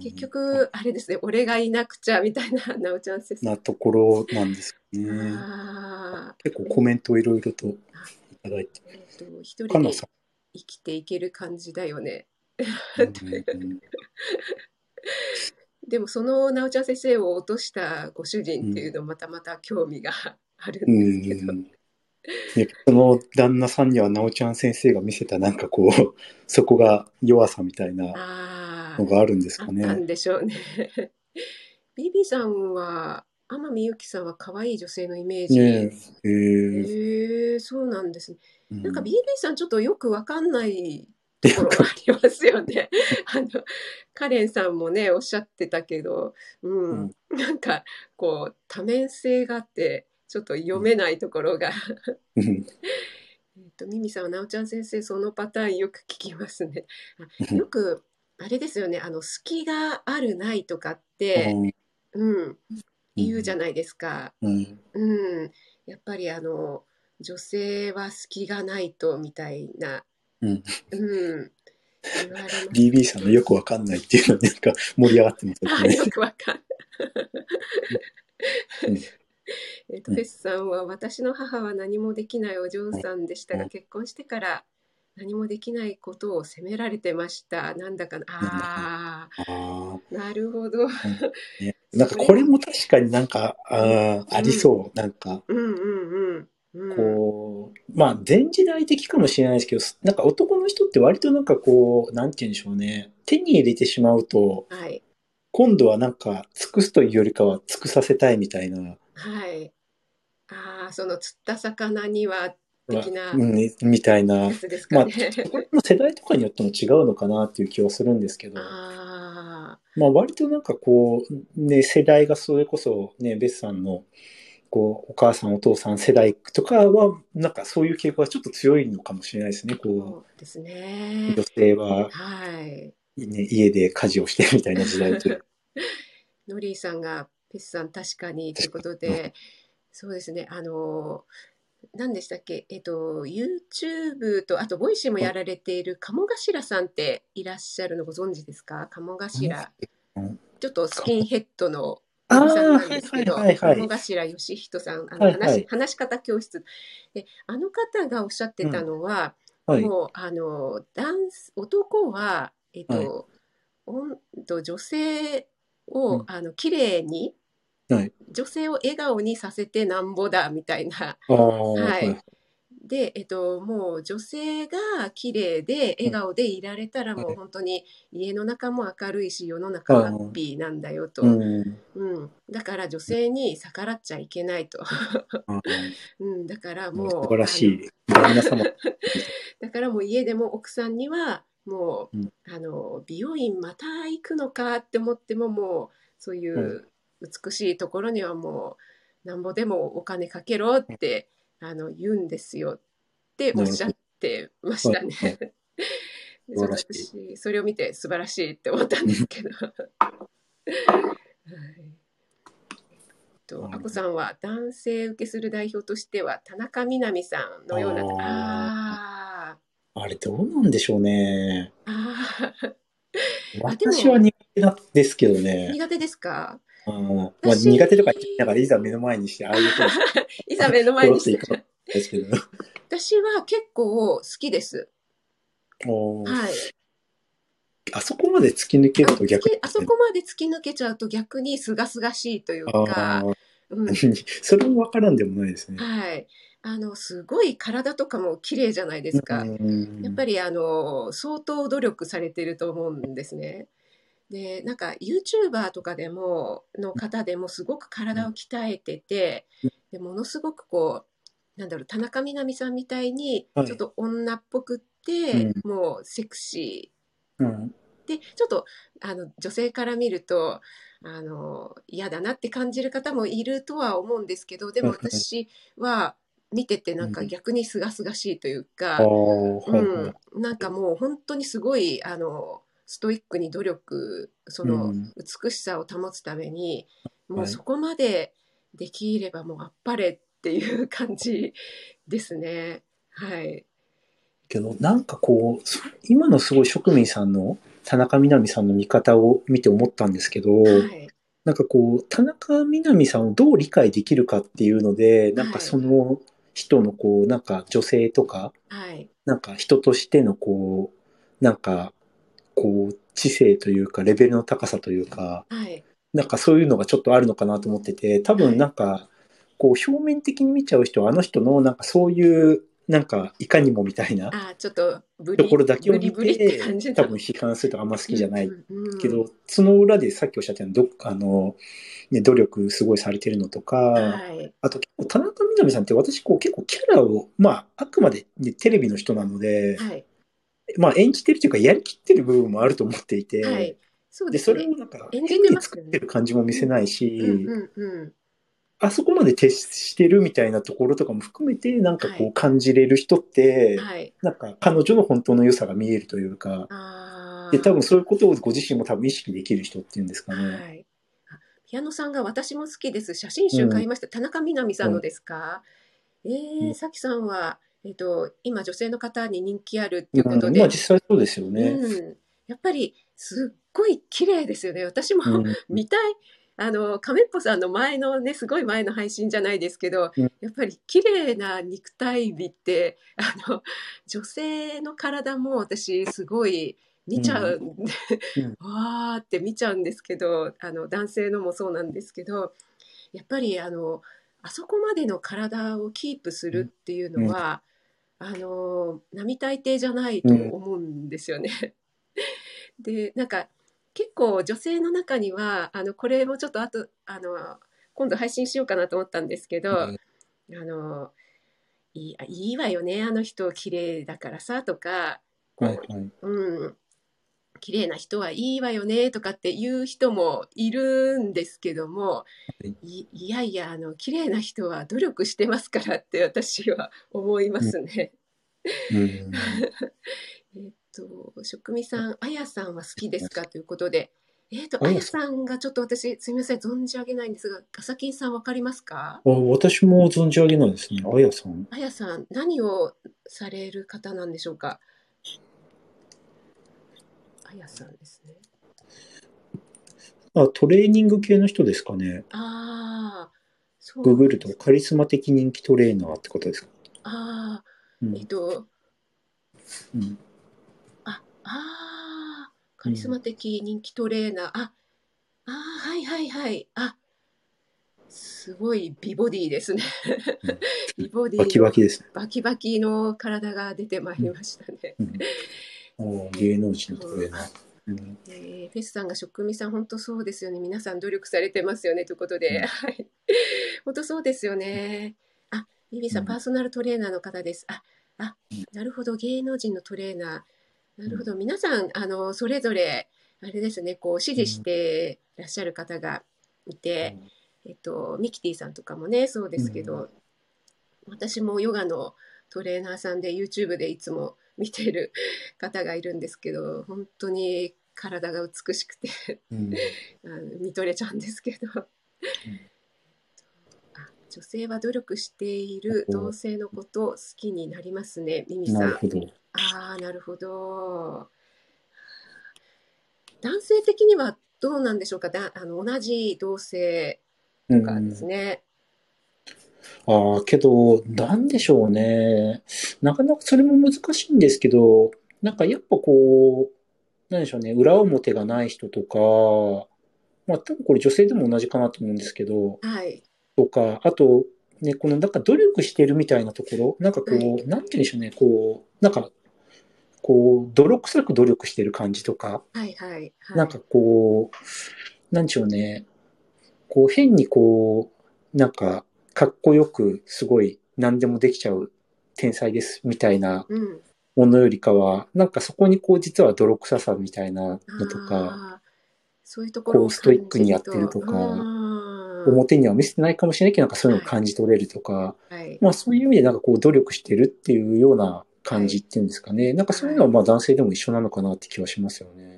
結局、あれですね、俺がいなくちゃみたいな、なおちゃん先生。なところなんですね。あ結構コメントいろいろといただいて。ーえっと、一人でかなさ生きていける感じだよね。でもそのなおちゃん先生を落としたご主人っていうのまたまた興味があるうんですけど、その旦那さんには、なおちゃん先生が見せたなんかこう、そこが弱さみたいなあのがあるんですあ、あかったんね。でしょうね。ビビさんは天海祐希さんは可愛い女性のイメージ。ねえ。えへえそうなんですね。ーなんか BB さんちょっとよくわかんないところがありますよね。あの、カレンさんもね、おっしゃってたけど、うん、うんなんか、こう、多面性があって、ちょっと読めないところが。うん えっと、ミミさんは、なおちゃん先生、そのパターンよく聞きますね。よく、あれですよね、あの、隙があるないとかって、うん、言うじゃないですか。うん。うん、やっぱりあの女性は隙がないとみたいな、うん。うん、言われます。BB さんのよくわかんないっていうので、なんか盛り上がってますね。あよ。くわかんうん。えっと、フェスさんは私の母は何もできないお嬢さんでしたが、うん結婚してから何もできないことを責められてました。なんだかな、あああ、なるほど。あ、ね。なんかこれも確かになんか、あーありそう。なんか、うんうんうん。うん、こう、まあ、前時代的かもしれないですけど、なんか男の人って割となんかこう、なんて言うんでしょうね。手に入れてしまうと、はい。今度はなんか、尽くすというよりかは尽くさせたいみたいな、はい。ああ、その釣った魚には的なうん、みたいなや。つですかね。これも世代とかによっても違うのかなっていう気はするんですけど、あまあ割となんかこう、ね、世代がそれこそね、ベスさんの、こう、お母さんお父さん世代とかは、なんかそういう傾向がちょっと強いのかもしれないですね。あ、こそうですう、ね女。性は、はい。ね、家で家事をしてみたいな時代と。ノリーさんが、ペスさん確かにということで、そうですね、あの、何でしたっけ、えっと、YouTube と、あと、ボイシーもやられている鴨頭さんっていらっしゃるのご存知ですか？鴨頭。うん。ちょっとスキンヘッドのさんなんはいですけど、はいはいはい鴨頭義人さん、あのはいはい。話話し方教室。で、あの方がおっしゃってたのは、はい。もうあの男子男は、えっとはい。女性を、うん。あの綺麗に、はい。女性を笑顔にさせてなんぼだみたいな。はい。で、えっと、もう女性が綺麗で笑顔でいられたら、もう本当に家の中も明るいし世の中ハッピーなんだよと、うん。うん、だから女性に逆らっちゃいけないと、あ うん、だからもう素晴らしい。だからもう家でも奥さんにはもう、うん。あの美容院また行くのかって思ってももうそういう美しいところにはもうなんぼでもお金かけろってあの言うんですよ。っておっしゃってましたね。はい。で素晴らしい。私それを見て素晴らしいって思ったんですけど。はい。と、あこさんは男性受けする代表としては田中みな実さんのようなああれどうなんでしょうね。ー。あ私は苦手ですけどね。苦手ですか？あーまあ、私苦手とか言いながらいざ目の前にして、ああいうふうに いざ目の前にしてですけど。私は結構好きです。おーはい。あそこまで突き抜けると逆ああそこまで突き抜けちゃうと逆に清々しいというあか、ーうん、それもわからんでもないですね。はい。あの、すごい体とかも綺麗じゃないですか。うんやっぱりあの相当努力されてると思うんですね。でなんか YouTuber とかでもの方でもすごく体を鍛えててでものすごくこうなんだろう田中みな実さんみたいにはい。ちょっと女っぽくって、もうセクシうん。ーでちょっとあの女性から見るとあの嫌だなって感じる方もいるとは思うんですけどでもうんうん私は見ててなんか逆に清々しいというか。あーはいはい。うん、なんかもう本当にすごいあのストイックに努力そのうん美しさを保つために、もうはいそこまでできればもうあっぱれっっていう感じですね。はい。けど、なんかこう、そ今のすごい職人さんの田中みな実さんの見方を見て思ったんですけど、はい。なんかこう、田中みな実さんをどう理解できるかっていうので、なんかその人のこう、なんか女性とか、はい。なんか人としてのこう、なんか、こう、知性というか、レベルの高さというか、はい。なんかそういうのがちょっとあるのかなと思ってて、多分なんか、こう表面的に見ちゃう人はあの人のなんかそういう、なんかいかにもみたいなあ、ちょっとところだけを見て多分批判するとあんま好きじゃないけど、その裏でさっきおっしゃったように、どあの、ね、努力すごいされてるのとか、はい。あと結構田中みな実さんって私こう結構キャラを、まああくまで、ね、テレビの人なので、はい。まあ演じてるというかやりきってる部分もあると思っていて、はい。そうで、ねそれを。なんか演じ変に作ってる感じも見せないし、うんうんうん。あそこまで徹してるみたいなところとかも含めて、なんかこはう感じれる人って、はい。なんか彼女の本当の良さが見えるというか、ああ。で、多分そういうことをご自身も多分意識できる人っていうんですかね。はい。あピアノさんが私も好きです。写真集買いました。田中みな実さんのですか？えうんー、さきさんは、えっ、と、今女性の方に人気あるっていうことうんで。まあ実際そうですよね。うん。やっぱり、すっごい綺麗ですよね。私も、うん見たい。あの、亀っぽさんの前のね、すごい前の配信じゃないですけど、うんやっぱり綺麗な肉体美って、あの、女性の体も私すごい見ちゃうんで、うんわーって見ちゃうんですけど、あの、男性のもそうなんですけど、やっぱりあの、あそこまでの体をキープするっていうのは、あの、並大抵じゃないと思うんですよね。で、なんか、結構女性の中には、あの、これもちょっと後、あの、今度配信しようかなと思ったんですけど、うんあの、いいあいいわよね、あの人綺麗だからさ、とか、はいはい。うん、綺麗な人はいいわよねとかっていう人もいるんですけども、いいやいやあの綺麗な人は努力してますからって私は思いますね。うん えっと職味さんあやさんは好きですかということで。えっと、あやあやさんがちょっと私、すみません、存じ上げないんですが、ガサキンさんわかりますか？あ私も存じ上げないですね。あやさん。あやさん、何をされる方なんでしょうか？あやさんですね。あ、トレーニング系の人ですかね。ああ、そうググるとカリスマ的人気トレーナーってことですか？ああ、うんえっと、うんあ、ああ、カリスマ的人気トレーナー、あ、ああ、はいはいはい、あ、すごい美ボディですね。美ボディのバキバキですね。バキバキの体が出てまいりましたね。うん、あ芸能人のトレーナー。う。んえーフェスさんが職味さん本当そうですよね。皆さん努力されてますよねということで、うん。はい。本当そうですよね。あビビさん、うん。パーソナルトレーナーの方です。ああうん。なるほど芸能人のトレーナー。なるほど、皆さんあのそれぞれあれですねこう支持してらっしゃる方がいて、えっと、ミキティさんとかもねそうですけど、私もヨガのトレーナーさんで YouTube でいつも見ている方がいるんですけど本当に体が美しくてうん あの見とれちゃうんですけど、あ女性は努力している同性のことを好きになりますねミミさん。なるほど。ああなるほど。男性的にはどうなんでしょうか？だあの同じ同性とかですね。ああ、けど、なんでしょうね。なかなかそれも難しいんですけど、なんかやっぱこう、なんでしょうね、裏表がない人とか、まあ多分これ女性でも同じかなと思うんですけど、はい。とか、あと、ね、このなんか努力してるみたいなところ、なんかこう、はいなんて言うんでしょうね、こう、なんか、こう、泥臭く努力してる感じとか、はいはいはい。なんかこう、なんでしょうね、こう変にこう、なんか、かっこよく、すごい何でもできちゃう天才ですみたいなうん。ものよりかは、なんかそこにこう実は泥臭さみたいなのとか、そういうところをこうストイックにやってるとかか表には見せてないかもしれないけど、なんかそういうのを感じ取れるとか、はい。まあそういう意味でなんかこう努力してるっていうような感じっていうんですかね。なんかそういうのはまあ男性でも一緒なのかなって気はしますよね。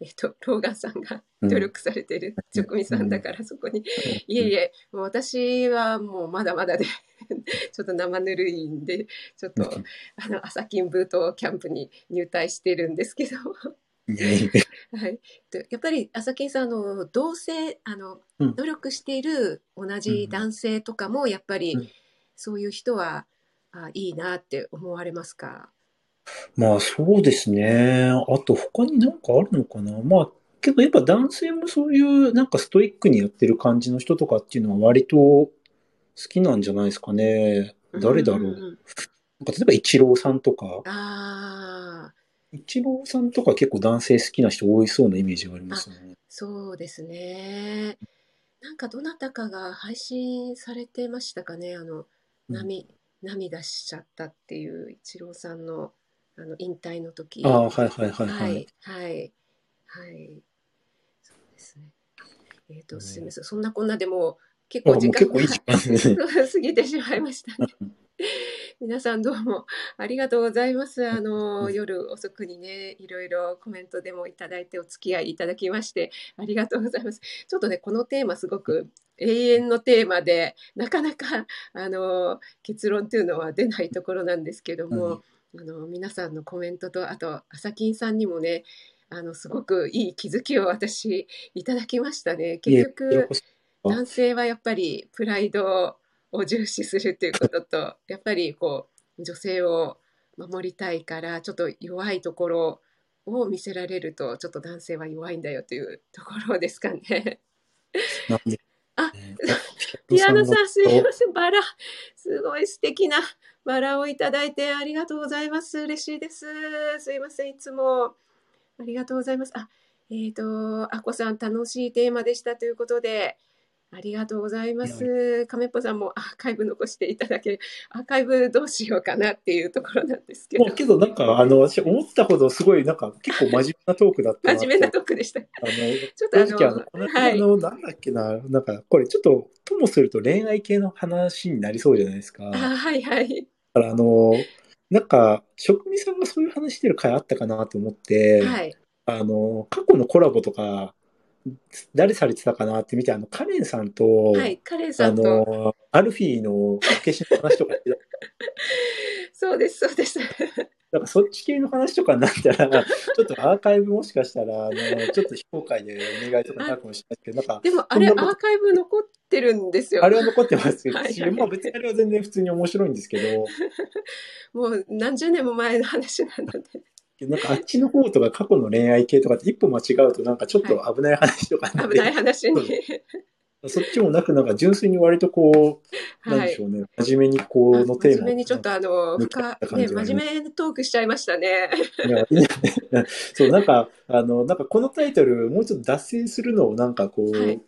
えっと、ローガンさんが努力されてる職味さんだから、そこに、いえいえ、もう私はもうまだまだで、ちょっと生ぬるいんで、ちょっと、あの、朝金ブートキャンプに入隊してるんですけど、はい。でやっぱり、朝金さん、あの、同性、あの、うん。努力している同じ男性とかも、やっぱりうん、そういう人は、あいいなって思われますか？まあそうですね。あと他になんかあるのかな？まあけどやっぱ男性もそういうなんかストイックにやってる感じの人とかっていうのは割と好きなんじゃないですかね。誰だろう。んんんなんか例えばイチローさんとか。ああ、イチローさんとか結構男性好きな人多いそうなイメージがありますね。そうですね。なんかどなたかが配信されてましたかね？あの、うん涙、涙しちゃったっていうイチローさんの、あの、引退の時。ああ、はいはいはいは。はいい、はい、はい。そうですね。えっ、と、ねすみません。そんなこんなでもう結構時間結構いい時間ですね。が 過ぎてしまいましたね。皆さんどうもありがとうございます。あの、うん夜遅くにね、いろいろコメントでもいただいてお付き合いいただきまして、ありがとうございます。ちょっとね、このテーマすごく永遠のテーマで、なかなか、あの、結論っていうのは出ないところなんですけども、あの、皆さんのコメントと、あと、朝金さんにもね、あの、すごくいい気づきを私、いただきましたね。結局、男性はやっぱりプライドを重視するっていうこととやっぱりこう女性を守りたいからちょっと弱いところを見せられるとちょっと男性は弱いんだよというところですかね。あねピアノさんすいんませんバラすごい素敵なバラをいただいてありがとうございます。嬉しいです。すいませんいつも。ありがとうございます。あえっ、とあこさん楽しいテーマでしたということで。ありがとうございます。亀っぽさんもアーカイブ残していただける。アーカイブどうしようかなっていうところなんですけど。けどなんか、あの、私思ったほどすごいなんか結構真面目なトークだったな真面目なトークでした。あの、ちょっとあ正直あの、のこの、はいあの、なんだっけな、なんか、これちょっと、ともすると恋愛系の話になりそうじゃないですか。あだかはいはい。らあの、なんか、職味さんがそういう話してる回あったかなと思って、はい。あの、過去のコラボとか、誰されてたかなって見て、あの、カレンさんと、はい。カレンさあんと。の、アルフィーの消しの話とか そうです、そうです。なんかそっち系の話とかになったら、ちょっとアーカイブもしかしたら、あの、ちょっと非公開でお願いとかになるかもしれないけど、なんか、でもあれアーカイブ残ってるんですよ。あれは残ってますけど、はいはいまあ別にあれは全然普通に面白いんですけど、もう何十年も前の話なので。なんかあっちの方とか過去の恋愛系とかって一歩間違うとなんかちょっと危ない話とかになって危ない話に。そっちもなくなんか純粋に割とこう、なんはいでし。ょうね、真面目にこのテーマを。真面目にちょっとあの、深ね、真面目トークしちゃいましたね。いやいいねそう、なんか、あの、なんかこのタイトル、もうちょっと脱線するのをなんかこう、はい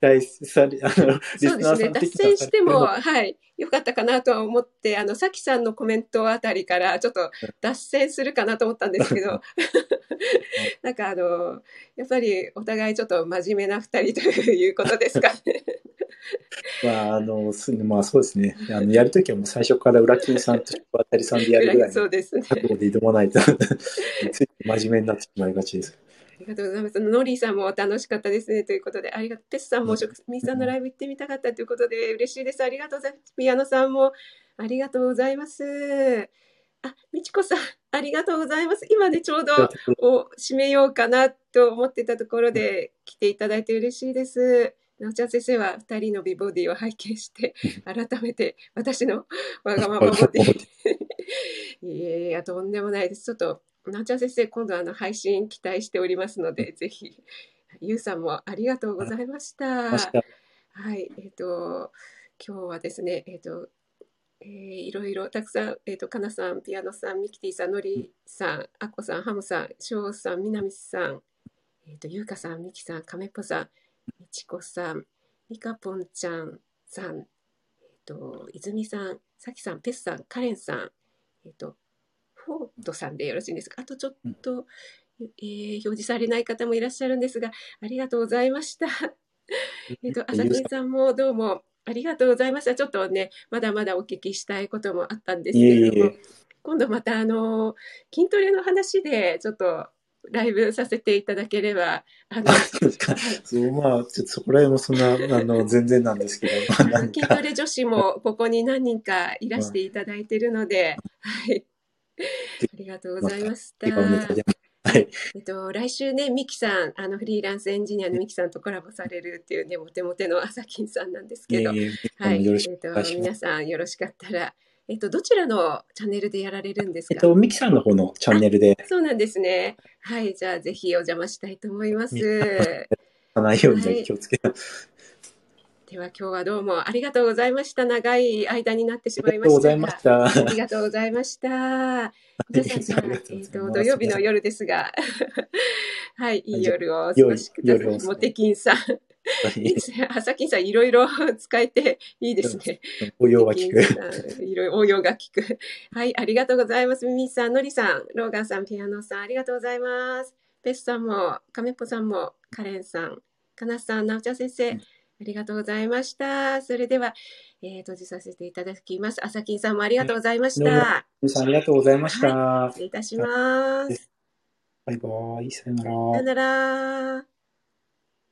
期待され、あの、リスそうですね。脱ナーさん的線しても、あはい、よかったかなとは思って、あの、さきさんのコメントあたりから、ちょっと脱線するかなと思ったんですけど、なんかあの、やっぱりお互いちょっと真面目な二人ということですかね。まあ、あの、すまあそうですね。あの、やるときはもう最初から裏金さんと渡りさんでやるぐらいのそうですね。覚悟で挑まないと、つい真面目になってしまいがちです。ありがとうございます。ノリーさんも楽しかったですねということで、ありがとう。ペスさんも職人さんのライブ行ってみたかったということで、嬉しいです。ありがとうございます。ピアノさんもありがとうございます。あ、みちこさん、ありがとうございます。今ね、ちょうどを締めようかなと思ってたところで来ていただいて嬉しいです。なおちゃん先生は2人の美ボディを拝見して、改めて私のわがままボディ。いやいや、とんでもないです。ちょっと、なおちゃん先生、今度あの配信期待しておりますので、ぜひ、ゆうさんもありがとうございました。はい、えっ、と、今日はですね、えっ、と、えーいろいろたくさん、えっ、と、かなさん、ピアノさん、ミキティさん、のりさん、あこさん、ハムさん、しょうさん、みなみさん、えっ、と、ゆうかさん、みきさん、かめっぽさん、みちこさん、みかぽんちゃんさん、えっ、と、いずみさん、さきさん、ペスさん、カレンさん、えっ、と、フォードさんでよろしいんですかあとちょっと、えー表示されない方もいらっしゃるんですが、ありがとうございました。えっと、朝金さんもどうもありがとうございました。ちょっとね、まだまだお聞きしたいこともあったんですけれども、今度またあの、筋トレの話でちょっとライブさせていただければ、あの、あ、そうまあ、ちょっとそこら辺もそんな、あの、全然なんですけど、筋かト、レ女子もここに何人かいらしていただいているので、はい。ありがとうございました。はい。えっと、来週ね、ミキさん、あの、フリーランスエンジニアのミキさんとコラボされるっていうね、モテモテの朝金さんなんですけど、えはい。ーよろしえっと。皆さんよろしかったら、えっと、どちらのチャンネルでやられるんですか？えっと、ミキさんの方のチャンネルで、そうなんですね。はい。じゃあ、ぜひお邪魔したいと思います。ないようにはい気をつけて。では、今日はどうもありがとうございました。長い間になってしまいましたが。とうございました。ありがとうございました。皆さん、ありがとうございますえっと、土曜日の夜ですが、はい、いい夜をお過ごしください。モテキンさん。朝金さん、いろいろ使えていいですね。応用が効く。いろいろ応用が効く。はい、ありがとうございます。ミミさん、ノリさん、ローガンさん、ピアノさん、ありがとうございます。ペスさんも、カメポさんも、カレンさん、かなさん、なおちゃん先生、ありがとうございました。それでは、えー、閉じさせていただきます。朝金さんもありがとうございました。さんありがとうございました。失礼いたします。バイバイ。さよならさよ。なら。